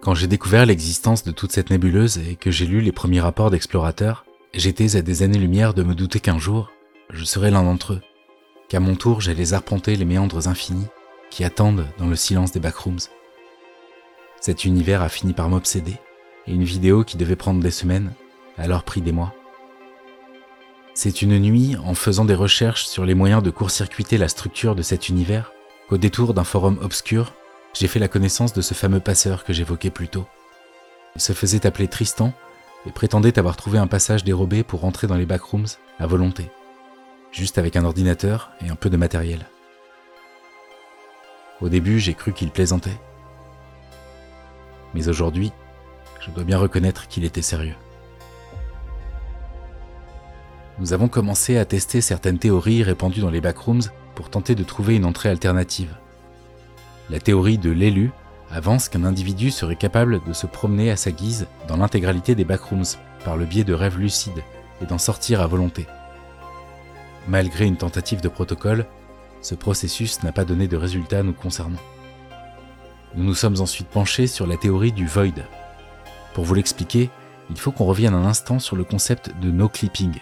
Quand j'ai découvert l'existence de toute cette nébuleuse et que j'ai lu les premiers rapports d'explorateurs, J'étais à des années-lumière de me douter qu'un jour, je serais l'un d'entre eux, qu'à mon tour j'allais arpenter les méandres infinis qui attendent dans le silence des backrooms. Cet univers a fini par m'obséder, et une vidéo qui devait prendre des semaines a alors pris des mois. C'est une nuit, en faisant des recherches sur les moyens de court-circuiter la structure de cet univers, qu'au détour d'un forum obscur, j'ai fait la connaissance de ce fameux passeur que j'évoquais plus tôt. Il se faisait appeler Tristan et prétendait avoir trouvé un passage dérobé pour rentrer dans les backrooms à volonté, juste avec un ordinateur et un peu de matériel. Au début, j'ai cru qu'il plaisantait. Mais aujourd'hui, je dois bien reconnaître qu'il était sérieux. Nous avons commencé à tester certaines théories répandues dans les backrooms pour tenter de trouver une entrée alternative. La théorie de l'élu avance qu'un individu serait capable de se promener à sa guise dans l'intégralité des backrooms par le biais de rêves lucides et d'en sortir à volonté. Malgré une tentative de protocole, ce processus n'a pas donné de résultat nous concernant. Nous nous sommes ensuite penchés sur la théorie du void. Pour vous l'expliquer, il faut qu'on revienne un instant sur le concept de no clipping.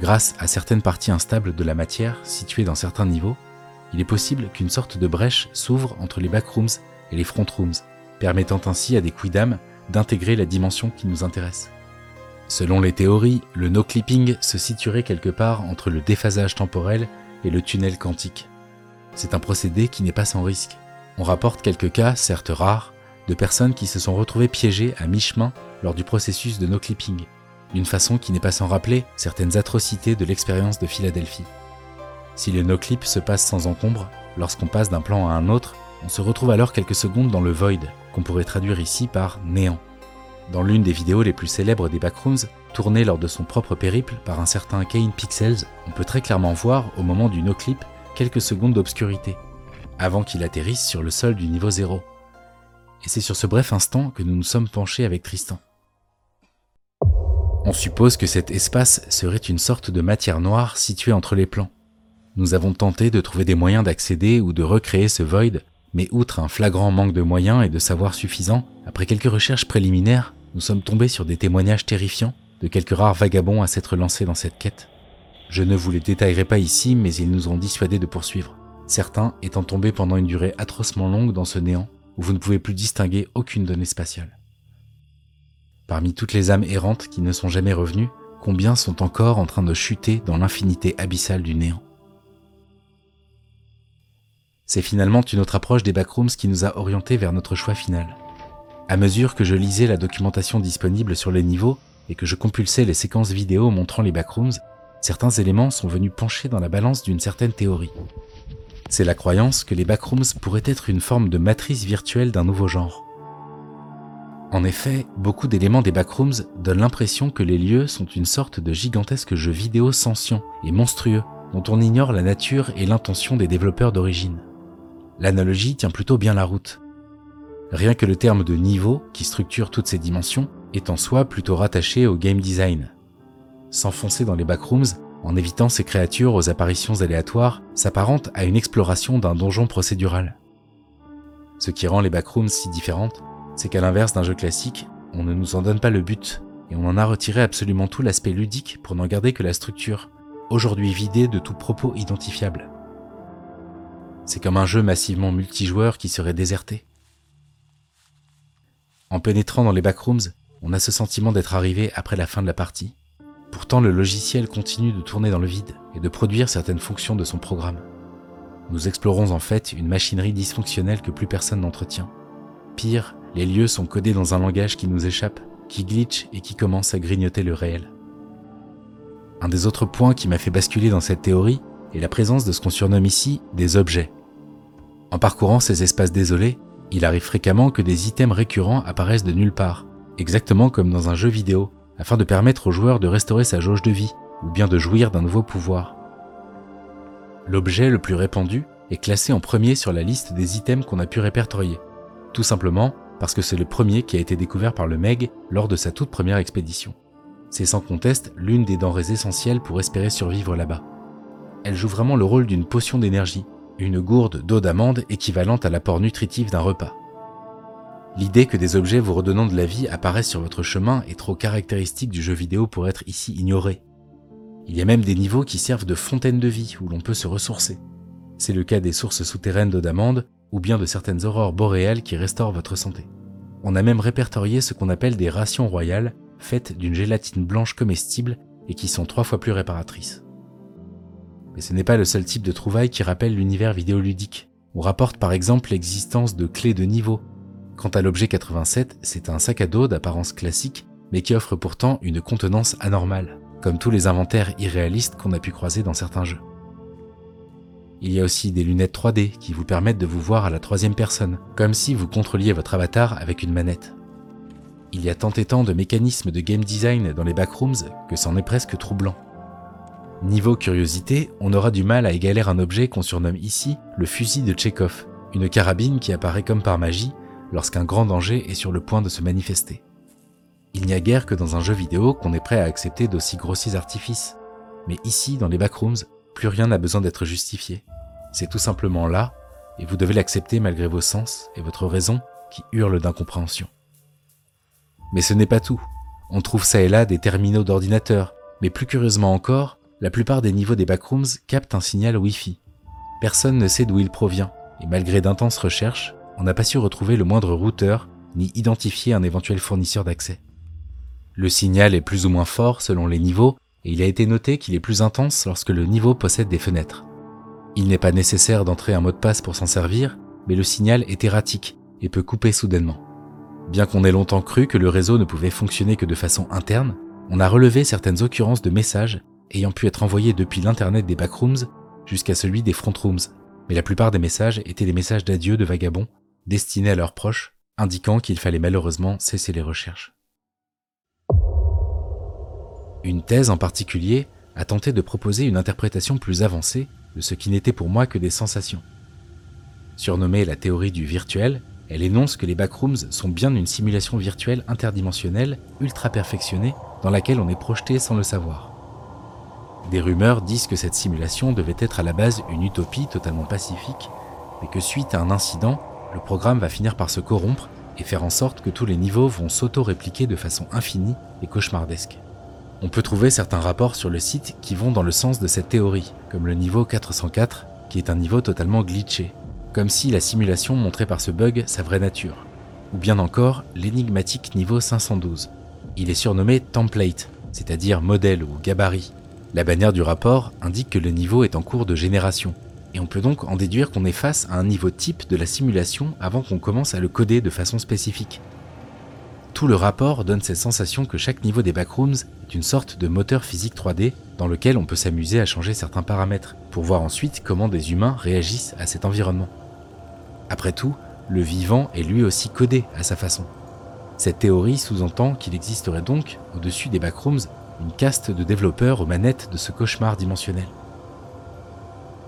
Grâce à certaines parties instables de la matière situées dans certains niveaux, il est possible qu'une sorte de brèche s'ouvre entre les backrooms et les front rooms, permettant ainsi à des quidam d'intégrer la dimension qui nous intéresse. Selon les théories, le no-clipping se situerait quelque part entre le déphasage temporel et le tunnel quantique. C'est un procédé qui n'est pas sans risque. On rapporte quelques cas, certes rares, de personnes qui se sont retrouvées piégées à mi-chemin lors du processus de no-clipping, d'une façon qui n'est pas sans rappeler certaines atrocités de l'expérience de Philadelphie. Si le no-clip se passe sans encombre, lorsqu'on passe d'un plan à un autre, on se retrouve alors quelques secondes dans le void, qu'on pourrait traduire ici par néant. Dans l'une des vidéos les plus célèbres des Backrooms, tournée lors de son propre périple par un certain Kane Pixels, on peut très clairement voir, au moment du no-clip, quelques secondes d'obscurité, avant qu'il atterrisse sur le sol du niveau 0. Et c'est sur ce bref instant que nous nous sommes penchés avec Tristan. On suppose que cet espace serait une sorte de matière noire située entre les plans. Nous avons tenté de trouver des moyens d'accéder ou de recréer ce void, mais outre un flagrant manque de moyens et de savoir suffisant, après quelques recherches préliminaires, nous sommes tombés sur des témoignages terrifiants de quelques rares vagabonds à s'être lancés dans cette quête. Je ne vous les détaillerai pas ici, mais ils nous ont dissuadés de poursuivre, certains étant tombés pendant une durée atrocement longue dans ce néant où vous ne pouvez plus distinguer aucune donnée spatiale. Parmi toutes les âmes errantes qui ne sont jamais revenues, combien sont encore en train de chuter dans l'infinité abyssale du néant? C'est finalement une autre approche des backrooms qui nous a orientés vers notre choix final. À mesure que je lisais la documentation disponible sur les niveaux et que je compulsais les séquences vidéo montrant les backrooms, certains éléments sont venus pencher dans la balance d'une certaine théorie. C'est la croyance que les backrooms pourraient être une forme de matrice virtuelle d'un nouveau genre. En effet, beaucoup d'éléments des backrooms donnent l'impression que les lieux sont une sorte de gigantesque jeu vidéo sentient et monstrueux dont on ignore la nature et l'intention des développeurs d'origine. L'analogie tient plutôt bien la route. Rien que le terme de niveau, qui structure toutes ces dimensions, est en soi plutôt rattaché au game design. S'enfoncer dans les backrooms, en évitant ces créatures aux apparitions aléatoires, s'apparente à une exploration d'un donjon procédural. Ce qui rend les backrooms si différentes, c'est qu'à l'inverse d'un jeu classique, on ne nous en donne pas le but, et on en a retiré absolument tout l'aspect ludique pour n'en garder que la structure, aujourd'hui vidée de tout propos identifiable. C'est comme un jeu massivement multijoueur qui serait déserté. En pénétrant dans les backrooms, on a ce sentiment d'être arrivé après la fin de la partie. Pourtant, le logiciel continue de tourner dans le vide et de produire certaines fonctions de son programme. Nous explorons en fait une machinerie dysfonctionnelle que plus personne n'entretient. Pire, les lieux sont codés dans un langage qui nous échappe, qui glitch et qui commence à grignoter le réel. Un des autres points qui m'a fait basculer dans cette théorie est la présence de ce qu'on surnomme ici des objets. En parcourant ces espaces désolés, il arrive fréquemment que des items récurrents apparaissent de nulle part, exactement comme dans un jeu vidéo, afin de permettre au joueur de restaurer sa jauge de vie, ou bien de jouir d'un nouveau pouvoir. L'objet le plus répandu est classé en premier sur la liste des items qu'on a pu répertorier, tout simplement parce que c'est le premier qui a été découvert par le Meg lors de sa toute première expédition. C'est sans conteste l'une des denrées essentielles pour espérer survivre là-bas. Elle joue vraiment le rôle d'une potion d'énergie, une gourde d'eau d'amande équivalente à l'apport nutritif d'un repas. L'idée que des objets vous redonnant de la vie apparaissent sur votre chemin est trop caractéristique du jeu vidéo pour être ici ignorée. Il y a même des niveaux qui servent de fontaine de vie où l'on peut se ressourcer. C'est le cas des sources souterraines d'eau d'amande ou bien de certaines aurores boréales qui restaurent votre santé. On a même répertorié ce qu'on appelle des rations royales faites d'une gélatine blanche comestible et qui sont trois fois plus réparatrices. Ce n'est pas le seul type de trouvaille qui rappelle l'univers vidéoludique. On rapporte par exemple l'existence de clés de niveau. Quant à l'objet 87, c'est un sac à dos d'apparence classique, mais qui offre pourtant une contenance anormale, comme tous les inventaires irréalistes qu'on a pu croiser dans certains jeux. Il y a aussi des lunettes 3D qui vous permettent de vous voir à la troisième personne, comme si vous contrôliez votre avatar avec une manette. Il y a tant et tant de mécanismes de game design dans les backrooms que c'en est presque troublant. Niveau curiosité, on aura du mal à égaler un objet qu'on surnomme ici le fusil de Tchekhov, une carabine qui apparaît comme par magie lorsqu'un grand danger est sur le point de se manifester. Il n'y a guère que dans un jeu vidéo qu'on est prêt à accepter d'aussi grossiers artifices, mais ici, dans les backrooms, plus rien n'a besoin d'être justifié. C'est tout simplement là, et vous devez l'accepter malgré vos sens et votre raison qui hurlent d'incompréhension. Mais ce n'est pas tout. On trouve ça et là des terminaux d'ordinateur, mais plus curieusement encore, la plupart des niveaux des backrooms captent un signal Wi-Fi. Personne ne sait d'où il provient, et malgré d'intenses recherches, on n'a pas su retrouver le moindre routeur ni identifier un éventuel fournisseur d'accès. Le signal est plus ou moins fort selon les niveaux, et il a été noté qu'il est plus intense lorsque le niveau possède des fenêtres. Il n'est pas nécessaire d'entrer un mot de passe pour s'en servir, mais le signal est erratique et peut couper soudainement. Bien qu'on ait longtemps cru que le réseau ne pouvait fonctionner que de façon interne, on a relevé certaines occurrences de messages ayant pu être envoyés depuis l'Internet des backrooms jusqu'à celui des frontrooms, mais la plupart des messages étaient des messages d'adieu de vagabonds destinés à leurs proches, indiquant qu'il fallait malheureusement cesser les recherches. Une thèse en particulier a tenté de proposer une interprétation plus avancée de ce qui n'était pour moi que des sensations. Surnommée la théorie du virtuel, elle énonce que les backrooms sont bien une simulation virtuelle interdimensionnelle, ultra perfectionnée, dans laquelle on est projeté sans le savoir. Des rumeurs disent que cette simulation devait être à la base une utopie totalement pacifique, mais que suite à un incident, le programme va finir par se corrompre et faire en sorte que tous les niveaux vont s'auto-répliquer de façon infinie et cauchemardesque. On peut trouver certains rapports sur le site qui vont dans le sens de cette théorie, comme le niveau 404, qui est un niveau totalement glitché, comme si la simulation montrait par ce bug sa vraie nature, ou bien encore l'énigmatique niveau 512. Il est surnommé template, c'est-à-dire modèle ou gabarit. La bannière du rapport indique que le niveau est en cours de génération, et on peut donc en déduire qu'on est face à un niveau type de la simulation avant qu'on commence à le coder de façon spécifique. Tout le rapport donne cette sensation que chaque niveau des backrooms est une sorte de moteur physique 3D dans lequel on peut s'amuser à changer certains paramètres pour voir ensuite comment des humains réagissent à cet environnement. Après tout, le vivant est lui aussi codé à sa façon. Cette théorie sous-entend qu'il existerait donc, au-dessus des backrooms, une caste de développeurs aux manettes de ce cauchemar dimensionnel.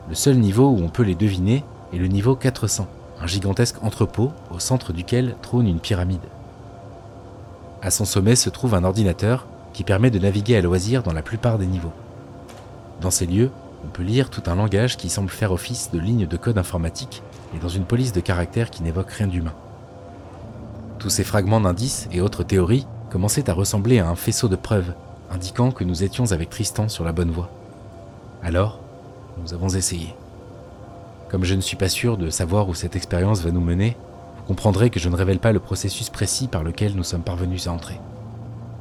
Le seul niveau où on peut les deviner est le niveau 400, un gigantesque entrepôt au centre duquel trône une pyramide. À son sommet se trouve un ordinateur qui permet de naviguer à loisir dans la plupart des niveaux. Dans ces lieux, on peut lire tout un langage qui semble faire office de ligne de code informatique et dans une police de caractères qui n'évoque rien d'humain. Tous ces fragments d'indices et autres théories commençaient à ressembler à un faisceau de preuves, indiquant que nous étions avec Tristan sur la bonne voie. Alors, nous avons essayé. Comme je ne suis pas sûr de savoir où cette expérience va nous mener, vous comprendrez que je ne révèle pas le processus précis par lequel nous sommes parvenus à entrer.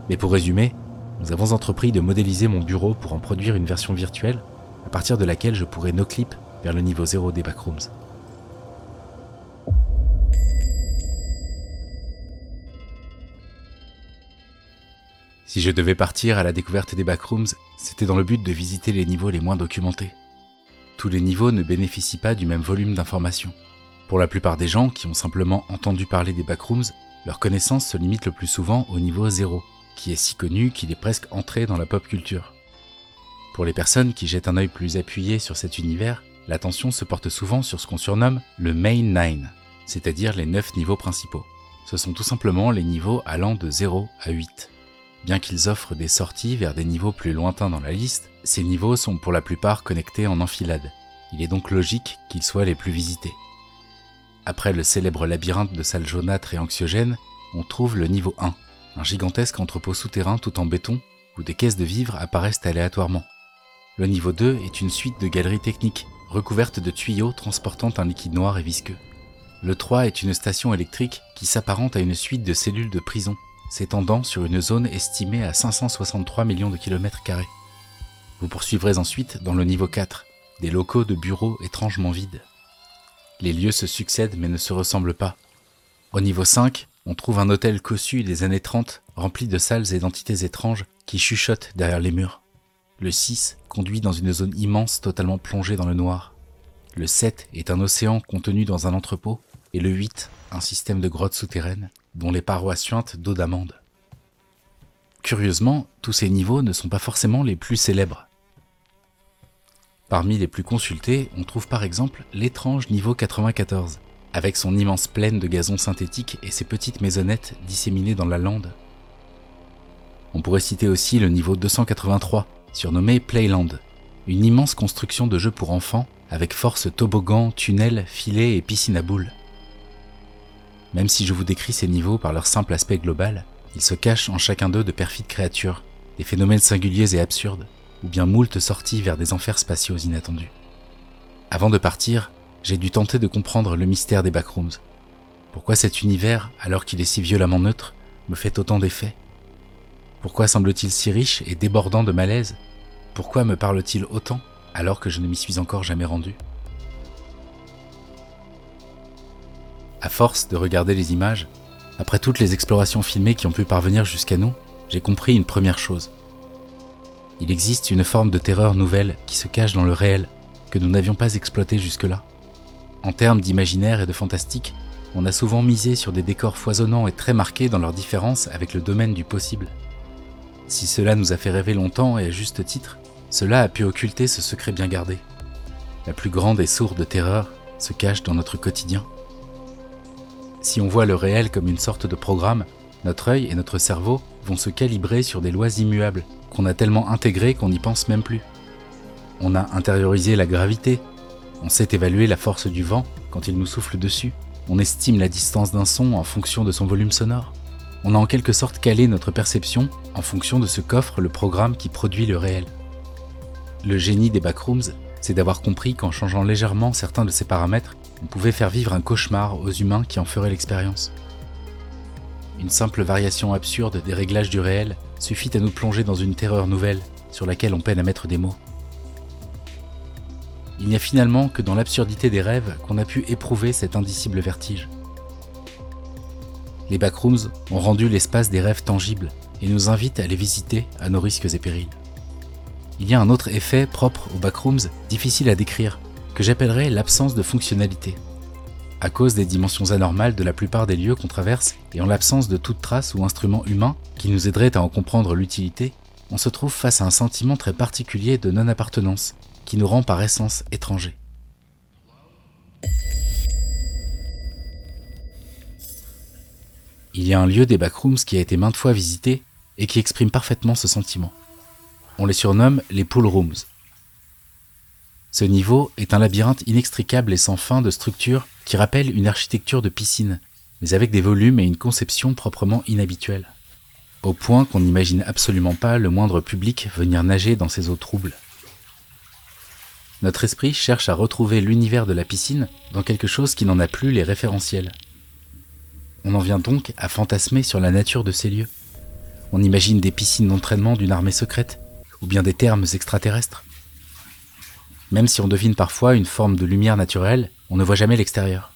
Mais pour résumer, nous avons entrepris de modéliser mon bureau pour en produire une version virtuelle, à partir de laquelle je pourrais no clip vers le niveau 0 des backrooms. Si je devais partir à la découverte des backrooms, c'était dans le but de visiter les niveaux les moins documentés. Tous les niveaux ne bénéficient pas du même volume d'informations. Pour la plupart des gens qui ont simplement entendu parler des backrooms, leur connaissance se limite le plus souvent au niveau 0, qui est si connu qu'il est presque entré dans la pop culture. Pour les personnes qui jettent un œil plus appuyé sur cet univers, l'attention se porte souvent sur ce qu'on surnomme le Main 9, c'est-à-dire les 9 niveaux principaux. Ce sont tout simplement les niveaux allant de 0 à 8. Bien qu'ils offrent des sorties vers des niveaux plus lointains dans la liste, ces niveaux sont pour la plupart connectés en enfilade. Il est donc logique qu'ils soient les plus visités. Après le célèbre labyrinthe de salles jaunâtres et anxiogènes, on trouve le niveau 1, un gigantesque entrepôt souterrain tout en béton où des caisses de vivres apparaissent aléatoirement. Le niveau 2 est une suite de galeries techniques recouvertes de tuyaux transportant un liquide noir et visqueux. Le 3 est une station électrique qui s'apparente à une suite de cellules de prison s'étendant sur une zone estimée à 563 millions de kilomètres carrés. Vous poursuivrez ensuite dans le niveau 4, des locaux de bureaux étrangement vides. Les lieux se succèdent mais ne se ressemblent pas. Au niveau 5, on trouve un hôtel cossu des années 30 rempli de salles et d'entités étranges qui chuchotent derrière les murs. Le 6 conduit dans une zone immense totalement plongée dans le noir. Le 7 est un océan contenu dans un entrepôt et le 8 un système de grottes souterraines dont les parois suintent d'eau d'amande. Curieusement, tous ces niveaux ne sont pas forcément les plus célèbres. Parmi les plus consultés, on trouve par exemple l'étrange niveau 94, avec son immense plaine de gazon synthétique et ses petites maisonnettes disséminées dans la lande. On pourrait citer aussi le niveau 283, surnommé Playland, une immense construction de jeux pour enfants avec force toboggan, tunnels, filets et piscine à boules. Même si je vous décris ces niveaux par leur simple aspect global, il se cache en chacun d'eux de perfides créatures, des phénomènes singuliers et absurdes, ou bien moult sorties vers des enfers spatiaux inattendus. Avant de partir, j'ai dû tenter de comprendre le mystère des backrooms. Pourquoi cet univers, alors qu'il est si violemment neutre, me fait autant d'effets? Pourquoi semble-t-il si riche et débordant de malaise? Pourquoi me parle-t-il autant alors que je ne m'y suis encore jamais rendu? À force de regarder les images, après toutes les explorations filmées qui ont pu parvenir jusqu'à nous, j'ai compris une première chose. Il existe une forme de terreur nouvelle qui se cache dans le réel, que nous n'avions pas exploité jusque-là. En termes d'imaginaire et de fantastique, on a souvent misé sur des décors foisonnants et très marqués dans leur différence avec le domaine du possible. Si cela nous a fait rêver longtemps et à juste titre, cela a pu occulter ce secret bien gardé. la plus grande et sourde terreur, se cache dans notre quotidien. Si on voit le réel comme une sorte de programme, notre œil et notre cerveau vont se calibrer sur des lois immuables qu'on a tellement intégrées qu'on n'y pense même plus. On a intériorisé la gravité, on sait évaluer la force du vent quand il nous souffle dessus, on estime la distance d'un son en fonction de son volume sonore. On a en quelque sorte calé notre perception en fonction de ce qu'offre le programme qui produit le réel. Le génie des backrooms, c'est d'avoir compris qu'en changeant légèrement certains de ces paramètres, on pouvait faire vivre un cauchemar aux humains qui en feraient l'expérience. Une simple variation absurde des réglages du réel suffit à nous plonger dans une terreur nouvelle sur laquelle on peine à mettre des mots. Il n'y a finalement que dans l'absurdité des rêves qu'on a pu éprouver cet indicible vertige. Les backrooms ont rendu l'espace des rêves tangibles et nous invitent à les visiter à nos risques et périls. Il y a un autre effet propre aux backrooms difficile à décrire, que j'appellerais l'absence de fonctionnalité. À cause des dimensions anormales de la plupart des lieux qu'on traverse et en l'absence de toute trace ou instrument humain qui nous aiderait à en comprendre l'utilité, on se trouve face à un sentiment très particulier de non-appartenance qui nous rend par essence étrangers. Il y a un lieu des backrooms qui a été maintes fois visité et qui exprime parfaitement ce sentiment. On les surnomme les pool rooms. Ce niveau est un labyrinthe inextricable et sans fin de structures qui rappellent une architecture de piscine, mais avec des volumes et une conception proprement inhabituelle, au point qu'on n'imagine absolument pas le moindre public venir nager dans ces eaux troubles notre esprit cherche à retrouver l'univers de la piscine dans quelque chose qui n'en a plus les référentiels. On en vient donc à fantasmer sur la nature de ces lieux. On imagine des piscines d'entraînement d'une armée secrète, ou bien des termes extraterrestres. Même si on devine parfois une forme de lumière naturelle, on ne voit jamais l'extérieur.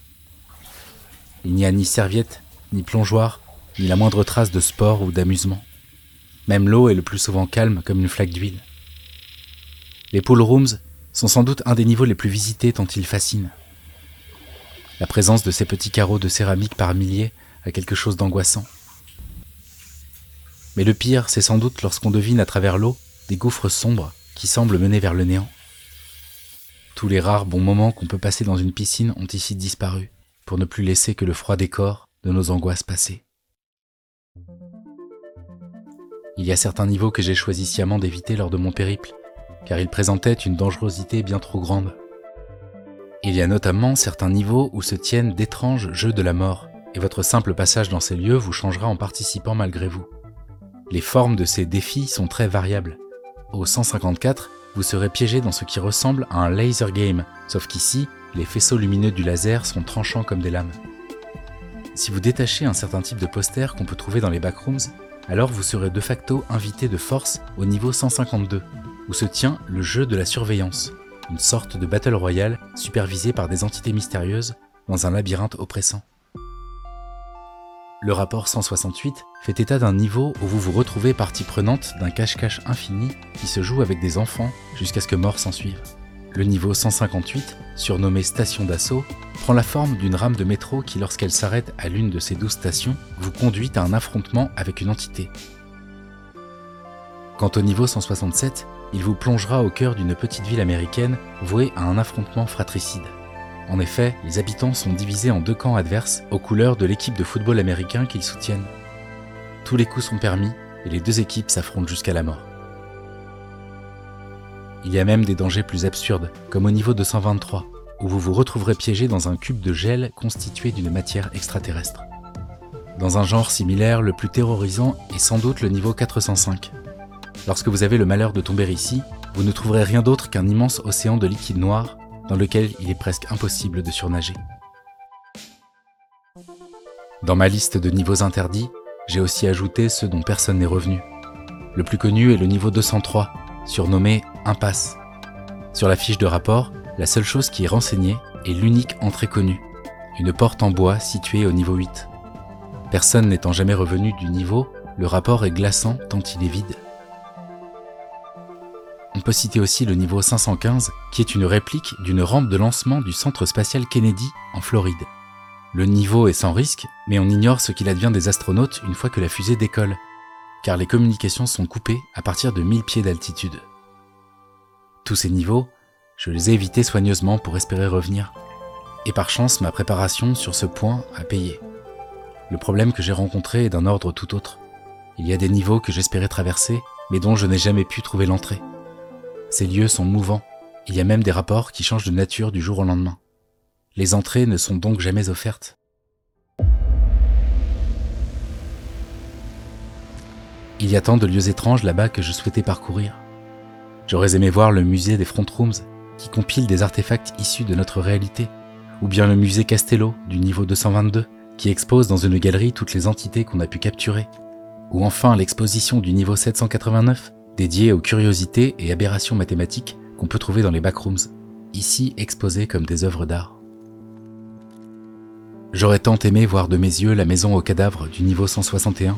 Il n'y a ni serviette, ni plongeoir, ni la moindre trace de sport ou d'amusement. Même l'eau est le plus souvent calme comme une flaque d'huile. Les pool rooms sont sans doute un des niveaux les plus visités tant ils fascinent. La présence de ces petits carreaux de céramique par milliers a quelque chose d'angoissant. Mais le pire, c'est sans doute lorsqu'on devine à travers l'eau des gouffres sombres qui semblent mener vers le néant. Tous les rares bons moments qu'on peut passer dans une piscine ont ici disparu, pour ne plus laisser que le froid décor de nos angoisses passées. Il y a certains niveaux que j'ai choisi sciemment d'éviter lors de mon périple, car il présentait une dangerosité bien trop grande. Il y a notamment certains niveaux où se tiennent d'étranges jeux de la mort, et votre simple passage dans ces lieux vous changera en participant malgré vous. Les formes de ces défis sont très variables. Au 154, vous serez piégé dans ce qui ressemble à un laser game, sauf qu'ici, les faisceaux lumineux du laser sont tranchants comme des lames. Si vous détachez un certain type de poster qu'on peut trouver dans les backrooms, alors vous serez de facto invité de force au niveau 152, où se tient le jeu de la surveillance, une sorte de battle royale supervisée par des entités mystérieuses dans un labyrinthe oppressant. Le rapport 168 fait état d'un niveau où vous vous retrouvez partie prenante d'un cache-cache infini qui se joue avec des enfants jusqu'à ce que mort s'ensuive. Le niveau 158, surnommé station d'assaut, prend la forme d'une rame de métro qui, lorsqu'elle s'arrête à l'une de ces douze stations, vous conduit à un affrontement avec une entité. Quant au niveau 167, il vous plongera au cœur d'une petite ville américaine vouée à un affrontement fratricide. En effet, les habitants sont divisés en deux camps adverses aux couleurs de l'équipe de football américain qu'ils soutiennent. Tous les coups sont permis et les deux équipes s'affrontent jusqu'à la mort. Il y a même des dangers plus absurdes, comme au niveau 223, où vous vous retrouverez piégé dans un cube de gel constitué d'une matière extraterrestre. Dans un genre similaire, le plus terrorisant est sans doute le niveau 405, Lorsque vous avez le malheur de tomber ici, vous ne trouverez rien d'autre qu'un immense océan de liquide noir dans lequel il est presque impossible de surnager. Dans ma liste de niveaux interdits, j'ai aussi ajouté ceux dont personne n'est revenu. Le plus connu est le niveau 203, surnommé Impasse. Sur la fiche de rapport, la seule chose qui est renseignée est l'unique entrée connue, une porte en bois située au niveau 8. Personne n'étant jamais revenu du niveau, le rapport est glaçant tant il est vide. On peut citer aussi le niveau 515, qui est une réplique d'une rampe de lancement du centre spatial Kennedy en Floride. Le niveau est sans risque, mais on ignore ce qu'il advient des astronautes une fois que la fusée décolle, car les communications sont coupées à partir de 1000 pieds d'altitude. Tous ces niveaux, Je les ai évités soigneusement pour espérer revenir. Et par chance, ma préparation sur ce point a payé. Le problème que j'ai rencontré est d'un ordre tout autre. Il y a des niveaux que j'espérais traverser, mais dont je n'ai jamais pu trouver l'entrée. Ces lieux sont mouvants, il y a même des rapports qui changent de nature du jour au lendemain. Les entrées ne sont donc jamais offertes. Il y a tant de lieux étranges là-bas que je souhaitais parcourir. J'aurais aimé voir le musée des Front Rooms, qui compile des artefacts issus de notre réalité, ou bien le musée Castello du niveau 222, qui expose dans une galerie toutes les entités qu'on a pu capturer, ou enfin l'exposition du niveau 789, dédiée aux curiosités et aberrations mathématiques qu'on peut trouver dans les backrooms, ici exposées comme des œuvres d'art. J'aurais tant aimé voir de mes yeux la maison aux cadavres du niveau 161,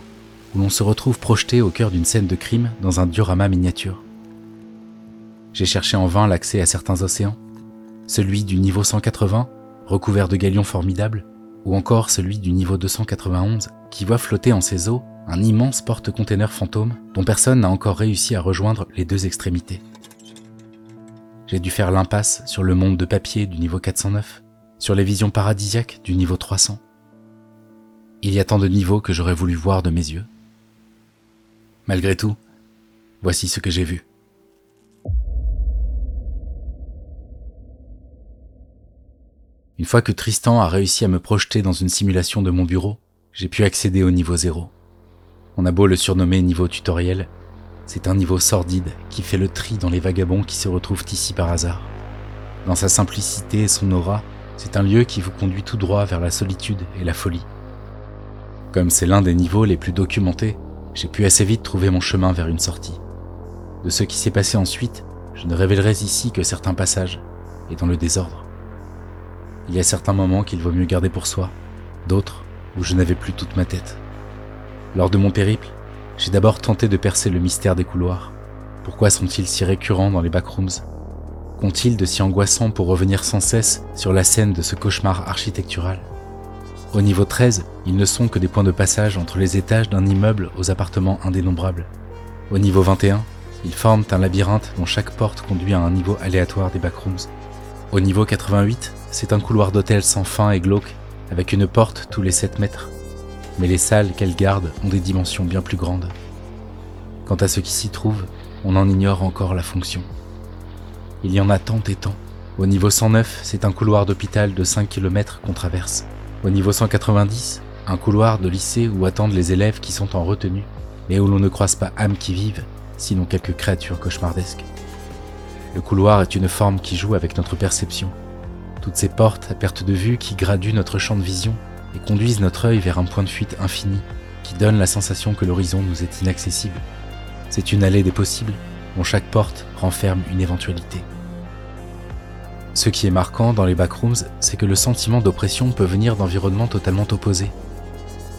où l'on se retrouve projeté au cœur d'une scène de crime dans un diorama miniature. J'ai cherché en vain l'accès à certains océans, celui du niveau 180, recouvert de galions formidables, ou encore celui du niveau 291, qui voit flotter en ses eaux un immense porte-container fantôme dont personne n'a encore réussi à rejoindre les deux extrémités. J'ai dû faire l'impasse sur le monde de papier du niveau 409, sur les visions paradisiaques du niveau 300. Il y a tant de niveaux que j'aurais voulu voir de mes yeux. Malgré tout, voici ce que j'ai vu. Une fois que Tristan a réussi à me projeter dans une simulation de mon bureau, j'ai pu accéder au niveau 0. On a beau le surnommer niveau tutoriel, c'est un niveau sordide qui fait le tri dans les vagabonds qui se retrouvent ici par hasard. Dans sa simplicité et son aura, c'est un lieu qui vous conduit tout droit vers la solitude et la folie. Comme c'est l'un des niveaux les plus documentés, j'ai pu assez vite trouver mon chemin vers une sortie. De ce qui s'est passé ensuite, je ne révélerai ici que certains passages, et dans le désordre. Il y a certains moments qu'il vaut mieux garder pour soi, d'autres où je n'avais plus toute ma tête. Lors de mon périple, j'ai d'abord tenté de percer le mystère des couloirs. Pourquoi sont-ils si récurrents dans les backrooms? Qu'ont-ils de si angoissant pour revenir sans cesse sur la scène de ce cauchemar architectural? Au niveau 13, ils ne sont que des points de passage entre les étages d'un immeuble aux appartements indénombrables. Au niveau 21, ils forment un labyrinthe dont chaque porte conduit à un niveau aléatoire des backrooms. Au niveau 88, c'est un couloir d'hôtel sans fin et glauque, avec une porte tous les 7 mètres mais les salles qu'elles gardent ont des dimensions bien plus grandes. Quant à ce qui s'y trouve, on en ignore encore la fonction. Il y en a tant et tant. Au niveau 109, c'est un couloir d'hôpital de 5 km qu'on traverse. Au niveau 190, un couloir de lycée où attendent les élèves qui sont en retenue, mais où l'on ne croise pas âmes qui vivent, sinon quelques créatures cauchemardesques. Le couloir est une forme qui joue avec notre perception. Toutes ces portes à perte de vue qui graduent notre champ de vision et conduisent notre œil vers un point de fuite infini qui donne la sensation que l'horizon nous est inaccessible. C'est une allée des possibles dont chaque porte renferme une éventualité. Ce qui est marquant dans les backrooms, c'est que le sentiment d'oppression peut venir d'environnements totalement opposés.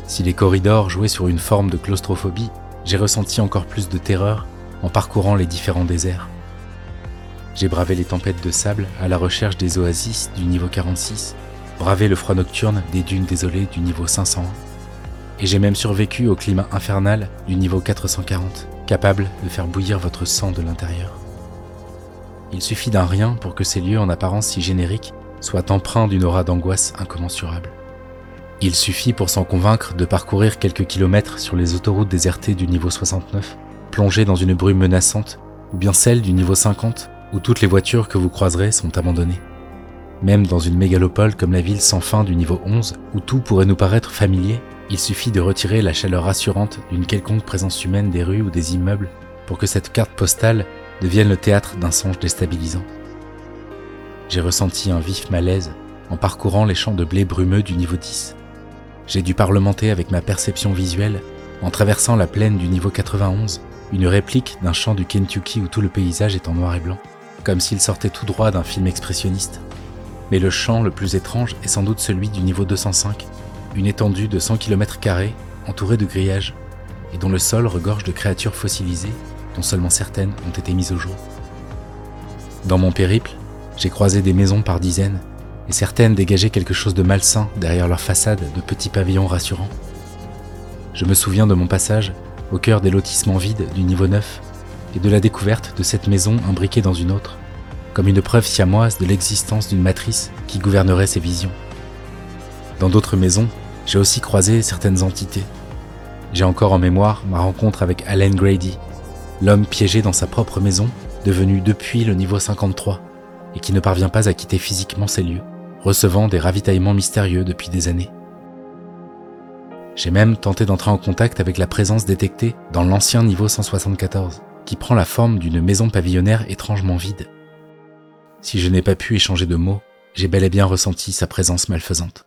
Si les corridors jouaient sur une forme de claustrophobie, j'ai ressenti encore plus de terreur en parcourant les différents déserts. J'ai bravé les tempêtes de sable à la recherche des oasis du niveau 46 bravé le froid nocturne des dunes désolées du niveau 501, et j'ai même survécu au climat infernal du niveau 440, capable de faire bouillir votre sang de l'intérieur. Il suffit d'un rien pour que ces lieux en apparence si génériques soient empreints d'une aura d'angoisse incommensurable. Il suffit pour s'en convaincre de parcourir quelques kilomètres sur les autoroutes désertées du niveau 69, plongées dans une brume menaçante, ou bien celles du niveau 50, où toutes les voitures que vous croiserez sont abandonnées. Même dans une mégalopole comme la ville sans fin du niveau 11, où tout pourrait nous paraître familier, il suffit de retirer la chaleur rassurante d'une quelconque présence humaine des rues ou des immeubles pour que cette carte postale devienne le théâtre d'un songe déstabilisant. J'ai ressenti un vif malaise en parcourant les champs de blé brumeux du niveau 10. J'ai dû parlementer avec ma perception visuelle en traversant la plaine du niveau 91, une réplique d'un champ du Kentucky où tout le paysage est en noir et blanc, comme s'il sortait tout droit d'un film expressionniste. Mais le champ le plus étrange est sans doute celui du niveau 205, une étendue de 100 km entourée de grillages, et dont le sol regorge de créatures fossilisées dont seulement certaines ont été mises au jour. Dans mon périple, j'ai croisé des maisons par dizaines, et certaines dégageaient quelque chose de malsain derrière leurs façades de petits pavillons rassurants. Je me souviens de mon passage au cœur des lotissements vides du niveau 9 et de la découverte de cette maison imbriquée dans une autre, comme une preuve siamoise de l'existence d'une matrice qui gouvernerait ses visions. Dans d'autres maisons, j'ai aussi croisé certaines entités. J'ai encore en mémoire ma rencontre avec Alan Grady, l'homme piégé dans sa propre maison, devenu depuis le niveau 53, et qui ne parvient pas à quitter physiquement ces lieux, recevant des ravitaillements mystérieux depuis des années. J'ai même tenté d'entrer en contact avec la présence détectée dans l'ancien niveau 174, qui prend la forme d'une maison pavillonnaire étrangement vide. Si je n'ai pas pu échanger de mots, j'ai bel et bien ressenti sa présence malfaisante.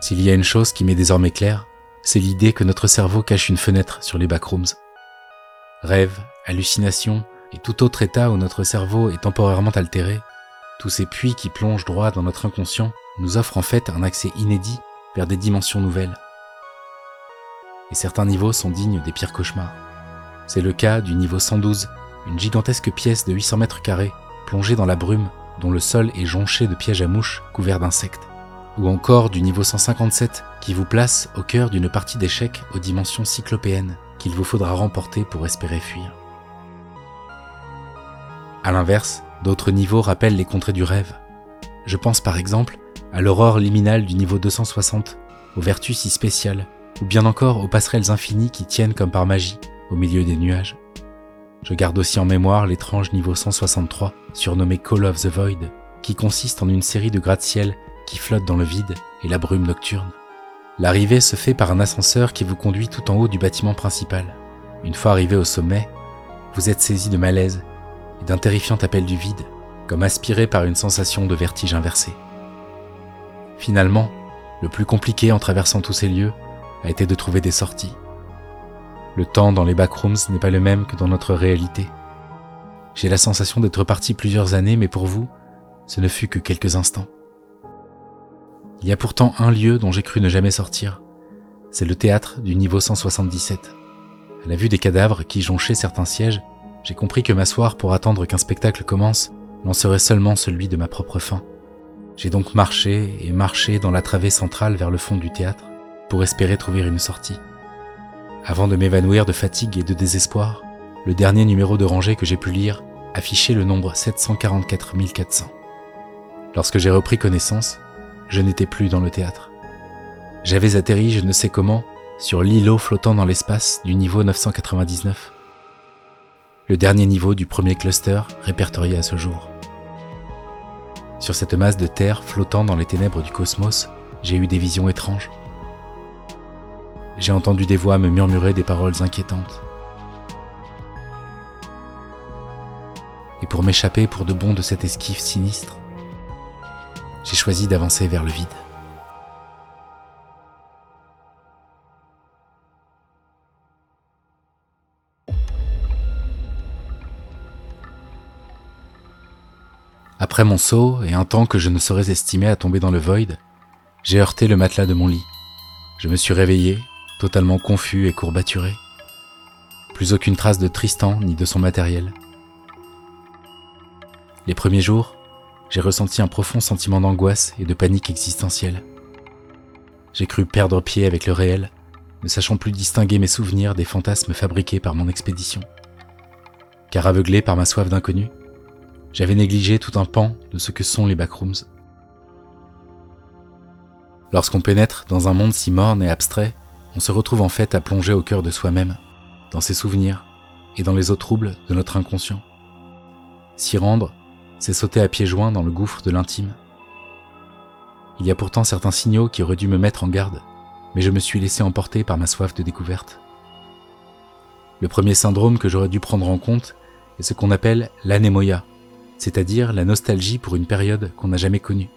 S'il y a une chose qui m'est désormais claire, c'est l'idée que notre cerveau cache une fenêtre sur les backrooms. Rêves, hallucinations et tout autre état où notre cerveau est temporairement altéré, tous ces puits qui plongent droit dans notre inconscient nous offrent en fait un accès inédit vers des dimensions nouvelles. Et certains niveaux sont dignes des pires cauchemars. C'est le cas du niveau 112, une gigantesque pièce de 800 mètres carrés plongée dans la brume dont le sol est jonché de pièges à mouches couverts d'insectes ou encore du niveau 157 qui vous place au cœur d'une partie d'échecs aux dimensions cyclopéennes qu'il vous faudra remporter pour espérer fuir. A l'inverse, d'autres niveaux rappellent les contrées du rêve. Je pense par exemple à l'aurore liminale du niveau 260, aux vertus si spéciales, ou bien encore aux passerelles infinies qui tiennent comme par magie au milieu des nuages. Je garde aussi en mémoire l'étrange niveau 163, surnommé Call of the Void, qui consiste en une série de gratte-ciel qui flotte dans le vide et la brume nocturne. L'arrivée se fait par un ascenseur qui vous conduit tout en haut du bâtiment principal. Une fois arrivé au sommet, vous êtes saisi de malaise et d'un terrifiant appel du vide, comme aspiré par une sensation de vertige inversé. Finalement, le plus compliqué en traversant tous ces lieux a été de trouver des sorties. Le temps dans les backrooms n'est pas le même que dans notre réalité. J'ai la sensation d'être parti plusieurs années, mais pour vous, ce ne fut que quelques instants. Il y a pourtant un lieu dont j'ai cru ne jamais sortir. C'est le théâtre du niveau 177. À la vue des cadavres qui jonchaient certains sièges, j'ai compris que m'asseoir pour attendre qu'un spectacle commence n'en serait seulement celui de ma propre fin. J'ai donc marché et marché dans la travée centrale vers le fond du théâtre pour espérer trouver une sortie. Avant de m'évanouir de fatigue et de désespoir, le dernier numéro de rangée que j'ai pu lire affichait le nombre 744 400. Lorsque j'ai repris connaissance, je n'étais plus dans le théâtre. J'avais atterri, je ne sais comment, sur l'îlot flottant dans l'espace du niveau 999. Le dernier niveau du premier cluster répertorié à ce jour. Sur cette masse de terre flottant dans les ténèbres du cosmos, j'ai eu des visions étranges. J'ai entendu des voix me murmurer des paroles inquiétantes. Et pour m'échapper pour de bon de cette esquive sinistre, j'ai choisi d'avancer vers le vide. Après mon saut et un temps que je ne saurais estimer à tomber dans le void, j'ai heurté le matelas de mon lit. Je me suis réveillé, totalement confus et courbaturé. Plus aucune trace de Tristan ni de son matériel. Les premiers jours, j'ai ressenti un profond sentiment d'angoisse et de panique existentielle. J'ai cru perdre pied avec le réel, ne sachant plus distinguer mes souvenirs des fantasmes fabriqués par mon expédition. Car aveuglé par ma soif d'inconnu, j'avais négligé tout un pan de ce que sont les backrooms. Lorsqu'on pénètre dans un monde si morne et abstrait, on se retrouve en fait à plonger au cœur de soi-même, dans ses souvenirs et dans les eaux troubles de notre inconscient. S'y rendre, c'est sauter à pieds joints dans le gouffre de l'intime. Il y a pourtant certains signaux qui auraient dû me mettre en garde, mais je me suis laissé emporter par ma soif de découverte. Le premier syndrome que j'aurais dû prendre en compte est ce qu'on appelle l'anémoïa, c'est-à-dire la nostalgie pour une période qu'on n'a jamais connue.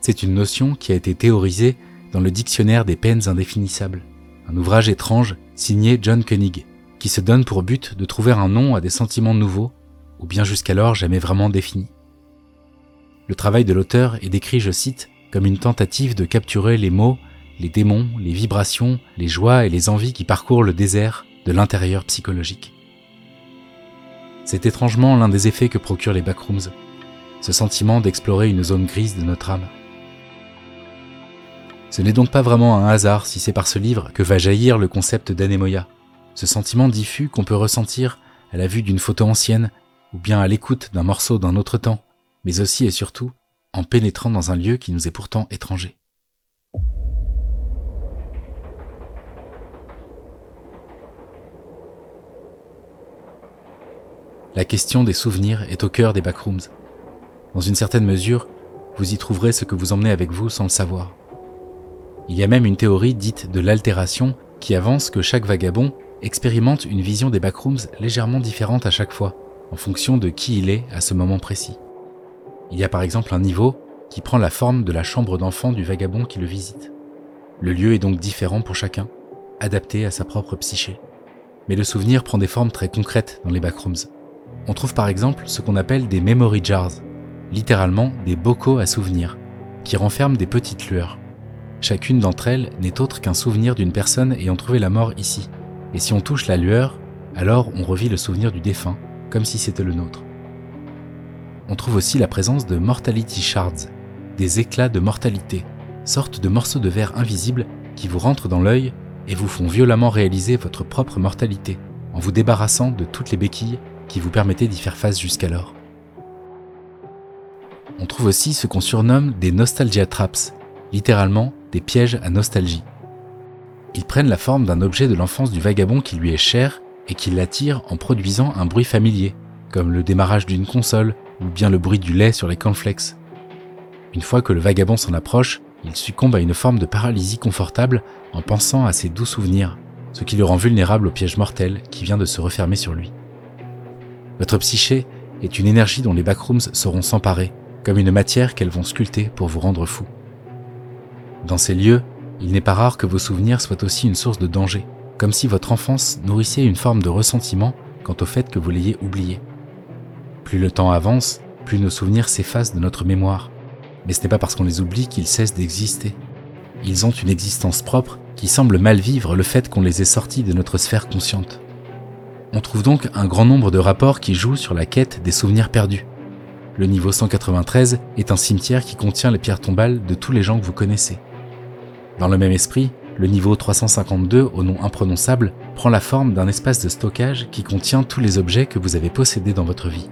C'est une notion qui a été théorisée dans le Dictionnaire des peines indéfinissables, un ouvrage étrange signé John Koenig, qui se donne pour but de trouver un nom à des sentiments nouveaux ou bien jusqu'alors jamais vraiment défini. Le travail de l'auteur est décrit, je cite, comme une tentative de capturer les mots, les démons, les vibrations, les joies et les envies qui parcourent le désert de l'intérieur psychologique. C'est étrangement l'un des effets que procurent les backrooms, ce sentiment d'explorer une zone grise de notre âme. Ce n'est donc pas vraiment un hasard si c'est par ce livre que va jaillir le concept d'anémoïa, Ce sentiment diffus qu'on peut ressentir à la vue d'une photo ancienne ou bien à l'écoute d'un morceau d'un autre temps, mais aussi et surtout en pénétrant dans un lieu qui nous est pourtant étranger. La question des souvenirs est au cœur des backrooms. Dans une certaine mesure, vous y trouverez ce que vous emmenez avec vous sans le savoir. Il y a même une théorie dite de l'altération qui avance que chaque vagabond expérimente une vision des backrooms légèrement différente à chaque fois, en fonction de qui il est à ce moment précis. Il y a par exemple un niveau qui prend la forme de la chambre d'enfant du vagabond qui le visite. Le lieu est donc différent pour chacun, adapté à sa propre psyché. Mais le souvenir prend des formes très concrètes dans les backrooms. On trouve par exemple ce qu'on appelle des memory jars, littéralement des bocaux à souvenirs, qui renferment des petites lueurs. Chacune d'entre elles n'est autre qu'un souvenir d'une personne ayant trouvé la mort ici. Et si on touche la lueur, alors on revit le souvenir du défunt, comme si c'était le nôtre. On trouve aussi la présence de mortality shards, des éclats de mortalité, sortes de morceaux de verre invisibles qui vous rentrent dans l'œil et vous font violemment réaliser votre propre mortalité, en vous débarrassant de toutes les béquilles qui vous permettaient d'y faire face jusqu'alors. On trouve aussi ce qu'on surnomme des nostalgia traps, littéralement pièges à nostalgie. Ils prennent la forme d'un objet de l'enfance du vagabond qui lui est cher et qui l'attire en produisant un bruit familier, comme le démarrage d'une console ou bien le bruit du lait sur les cornflakes. Une fois que le vagabond s'en approche, il succombe à une forme de paralysie confortable en pensant à ses doux souvenirs, ce qui le rend vulnérable au piège mortel qui vient de se refermer sur lui. Votre psyché est une énergie dont les backrooms sauront s'emparer, comme une matière qu'elles vont sculpter pour vous rendre fou. Dans ces lieux, il n'est pas rare que vos souvenirs soient aussi une source de danger, comme si votre enfance nourrissait une forme de ressentiment quant au fait que vous l'ayez oublié. Plus le temps avance, plus nos souvenirs s'effacent de notre mémoire. Mais ce n'est pas parce qu'on les oublie qu'ils cessent d'exister. Ils ont une existence propre qui semble mal vivre le fait qu'on les ait sortis de notre sphère consciente. On trouve donc un grand nombre de rapports qui jouent sur la quête des souvenirs perdus. Le niveau 193 est un cimetière qui contient les pierres tombales de tous les gens que vous connaissez. Dans le même esprit, le niveau 352, au nom imprononçable, prend la forme d'un espace de stockage qui contient tous les objets que vous avez possédés dans votre vie.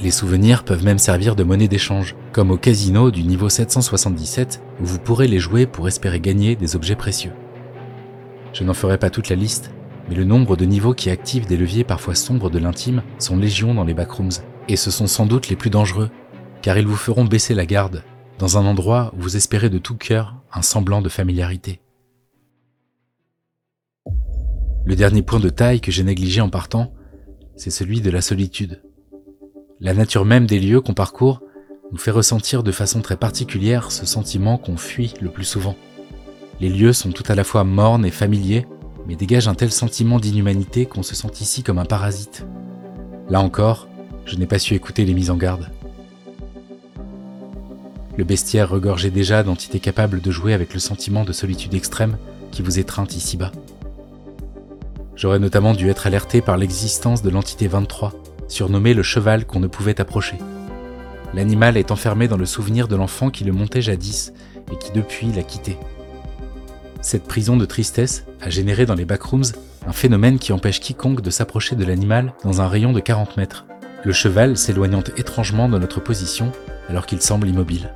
Les souvenirs peuvent même servir de monnaie d'échange, comme au casino du niveau 777, où vous pourrez les jouer pour espérer gagner des objets précieux. Je n'en ferai pas toute la liste, mais le nombre de niveaux qui activent des leviers parfois sombres de l'intime sont légion dans les backrooms, et ce sont sans doute les plus dangereux, car ils vous feront baisser la garde, dans un endroit où vous espérez de tout cœur un semblant de familiarité. Le dernier point de taille que j'ai négligé en partant, c'est celui de la solitude. La nature même des lieux qu'on parcourt nous fait ressentir de façon très particulière ce sentiment qu'on fuit le plus souvent. Les lieux sont tout à la fois mornes et familiers, mais dégage un tel sentiment d'inhumanité qu'on se sent ici comme un parasite. Là encore, je n'ai pas su écouter les mises en garde. Le bestiaire regorgeait déjà d'entités capables de jouer avec le sentiment de solitude extrême qui vous étreint ici-bas. J'aurais notamment dû être alerté par l'existence de l'entité 23, surnommée le cheval qu'on ne pouvait approcher. L'animal est enfermé dans le souvenir de l'enfant qui le montait jadis et qui depuis l'a quitté. Cette prison de tristesse a généré dans les backrooms un phénomène qui empêche quiconque de s'approcher de l'animal dans un rayon de 40 mètres, le cheval s'éloignant étrangement de notre position alors qu'il semble immobile.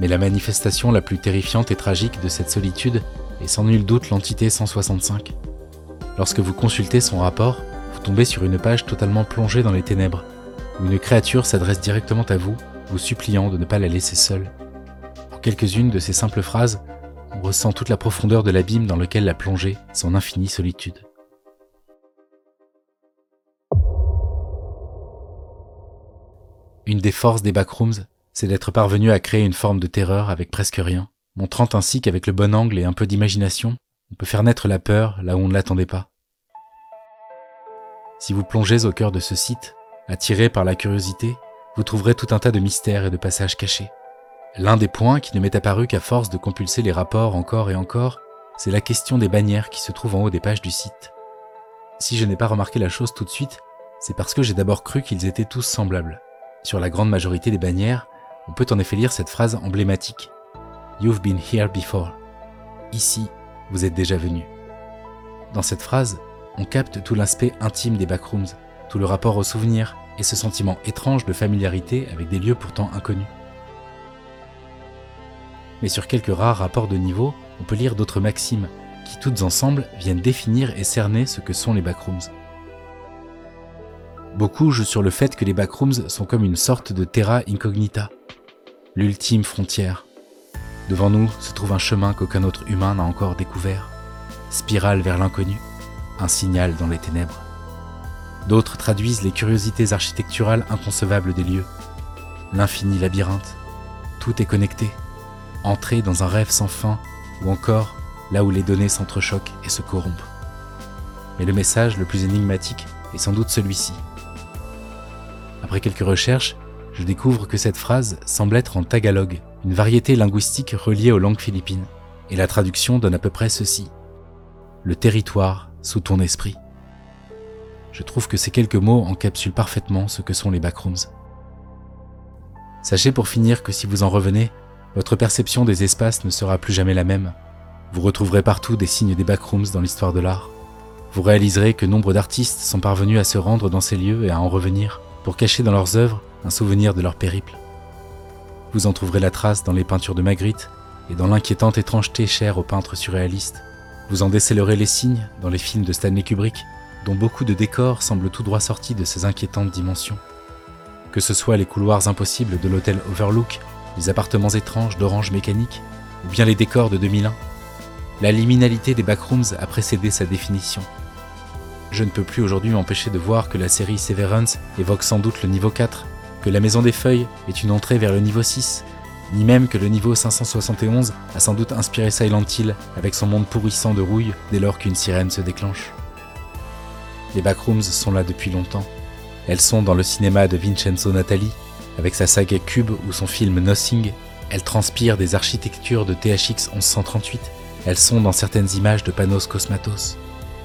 Mais la manifestation la plus terrifiante et tragique de cette solitude est sans nul doute l'entité 165. Lorsque vous consultez son rapport, vous tombez sur une page totalement plongée dans les ténèbres, où une créature s'adresse directement à vous, vous suppliant de ne pas la laisser seule quelques-unes de ces simples phrases, on ressent toute la profondeur de l'abîme dans lequel l'a plongé son infinie solitude. Une des forces des backrooms, c'est d'être parvenu à créer une forme de terreur avec presque rien, montrant ainsi qu'avec le bon angle et un peu d'imagination, on peut faire naître la peur là où on ne l'attendait pas. Si vous plongez au cœur de ce site, attiré par la curiosité, vous trouverez tout un tas de mystères et de passages cachés. L'un des points qui ne m'est apparu qu'à force de compulser les rapports encore et encore, c'est la question des bannières qui se trouvent en haut des pages du site. Si je n'ai pas remarqué la chose tout de suite, c'est parce que j'ai d'abord cru qu'ils étaient tous semblables. Sur la grande majorité des bannières, on peut en effet lire cette phrase emblématique You've been here before. ici, vous êtes déjà venu. Dans cette phrase, on capte tout l'aspect intime des backrooms, tout le rapport aux souvenirs et ce sentiment étrange de familiarité avec des lieux pourtant inconnus. Mais sur quelques rares rapports de niveau, on peut lire d'autres maximes qui toutes ensemble viennent définir et cerner ce que sont les backrooms. Beaucoup jouent sur le fait que les backrooms sont comme une sorte de terra incognita, l'ultime frontière. Devant nous se trouve un chemin qu'aucun autre humain n'a encore découvert, spirale vers l'inconnu, un signal dans les ténèbres. D'autres traduisent les curiosités architecturales inconcevables des lieux, l'infini labyrinthe, tout est connecté, entrer dans un rêve sans fin, ou encore là où les données s'entrechoquent et se corrompent. Mais le message le plus énigmatique est sans doute celui-ci. Après quelques recherches, je découvre que cette phrase semble être en tagalog, une variété linguistique reliée aux langues philippines, et la traduction donne à peu près ceci. Le territoire sous ton esprit. Je trouve que ces quelques mots encapsulent parfaitement ce que sont les backrooms. Sachez pour finir que si vous en revenez, votre perception des espaces ne sera plus jamais la même. Vous retrouverez partout des signes des backrooms dans l'histoire de l'art. Vous réaliserez que nombre d'artistes sont parvenus à se rendre dans ces lieux et à en revenir pour cacher dans leurs œuvres un souvenir de leur périple. Vous en trouverez la trace dans les peintures de Magritte et dans l'inquiétante étrangeté chère aux peintres surréalistes. Vous en décélerez les signes dans les films de Stanley Kubrick, dont beaucoup de décors semblent tout droit sortis de ces inquiétantes dimensions. Que ce soit les couloirs impossibles de l'hôtel Overlook, les appartements étranges d'Orange Mécanique, ou bien les décors de 2001, la liminalité des backrooms a précédé sa définition. Je ne peux plus aujourd'hui m'empêcher de voir que la série Severance évoque sans doute le niveau 4, que la Maison des Feuilles est une entrée vers le niveau 6, ni même que le niveau 571 a sans doute inspiré Silent Hill avec son monde pourrissant de rouille dès lors qu'une sirène se déclenche. Les backrooms sont là depuis longtemps. Elles sont dans le cinéma de Vincenzo Natali, avec sa saga Cube ou son film Nothing. Elles transpirent des architectures de THX 1138 elles sont dans certaines images de Panos Cosmatos.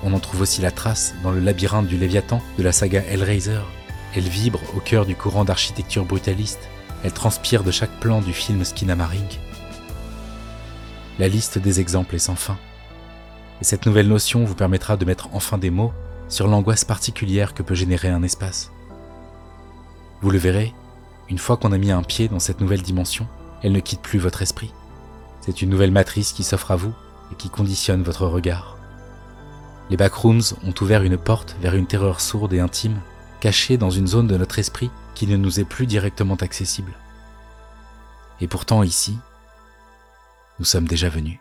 On en trouve aussi la trace dans le labyrinthe du Léviathan de la saga Hellraiser. Elles vibrent au cœur du courant d'architecture brutaliste. Elles transpirent de chaque plan du film Skinamarink. La liste des exemples est sans fin. Et cette nouvelle notion vous permettra de mettre enfin des mots sur l'angoisse particulière que peut générer un espace. Vous le verrez, une fois qu'on a mis un pied dans cette nouvelle dimension, elle ne quitte plus votre esprit. C'est une nouvelle matrice qui s'offre à vous qui conditionne votre regard. Les backrooms ont ouvert une porte vers une terreur sourde et intime, cachée dans une zone de notre esprit qui ne nous est plus directement accessible. Et pourtant ici, nous sommes déjà venus.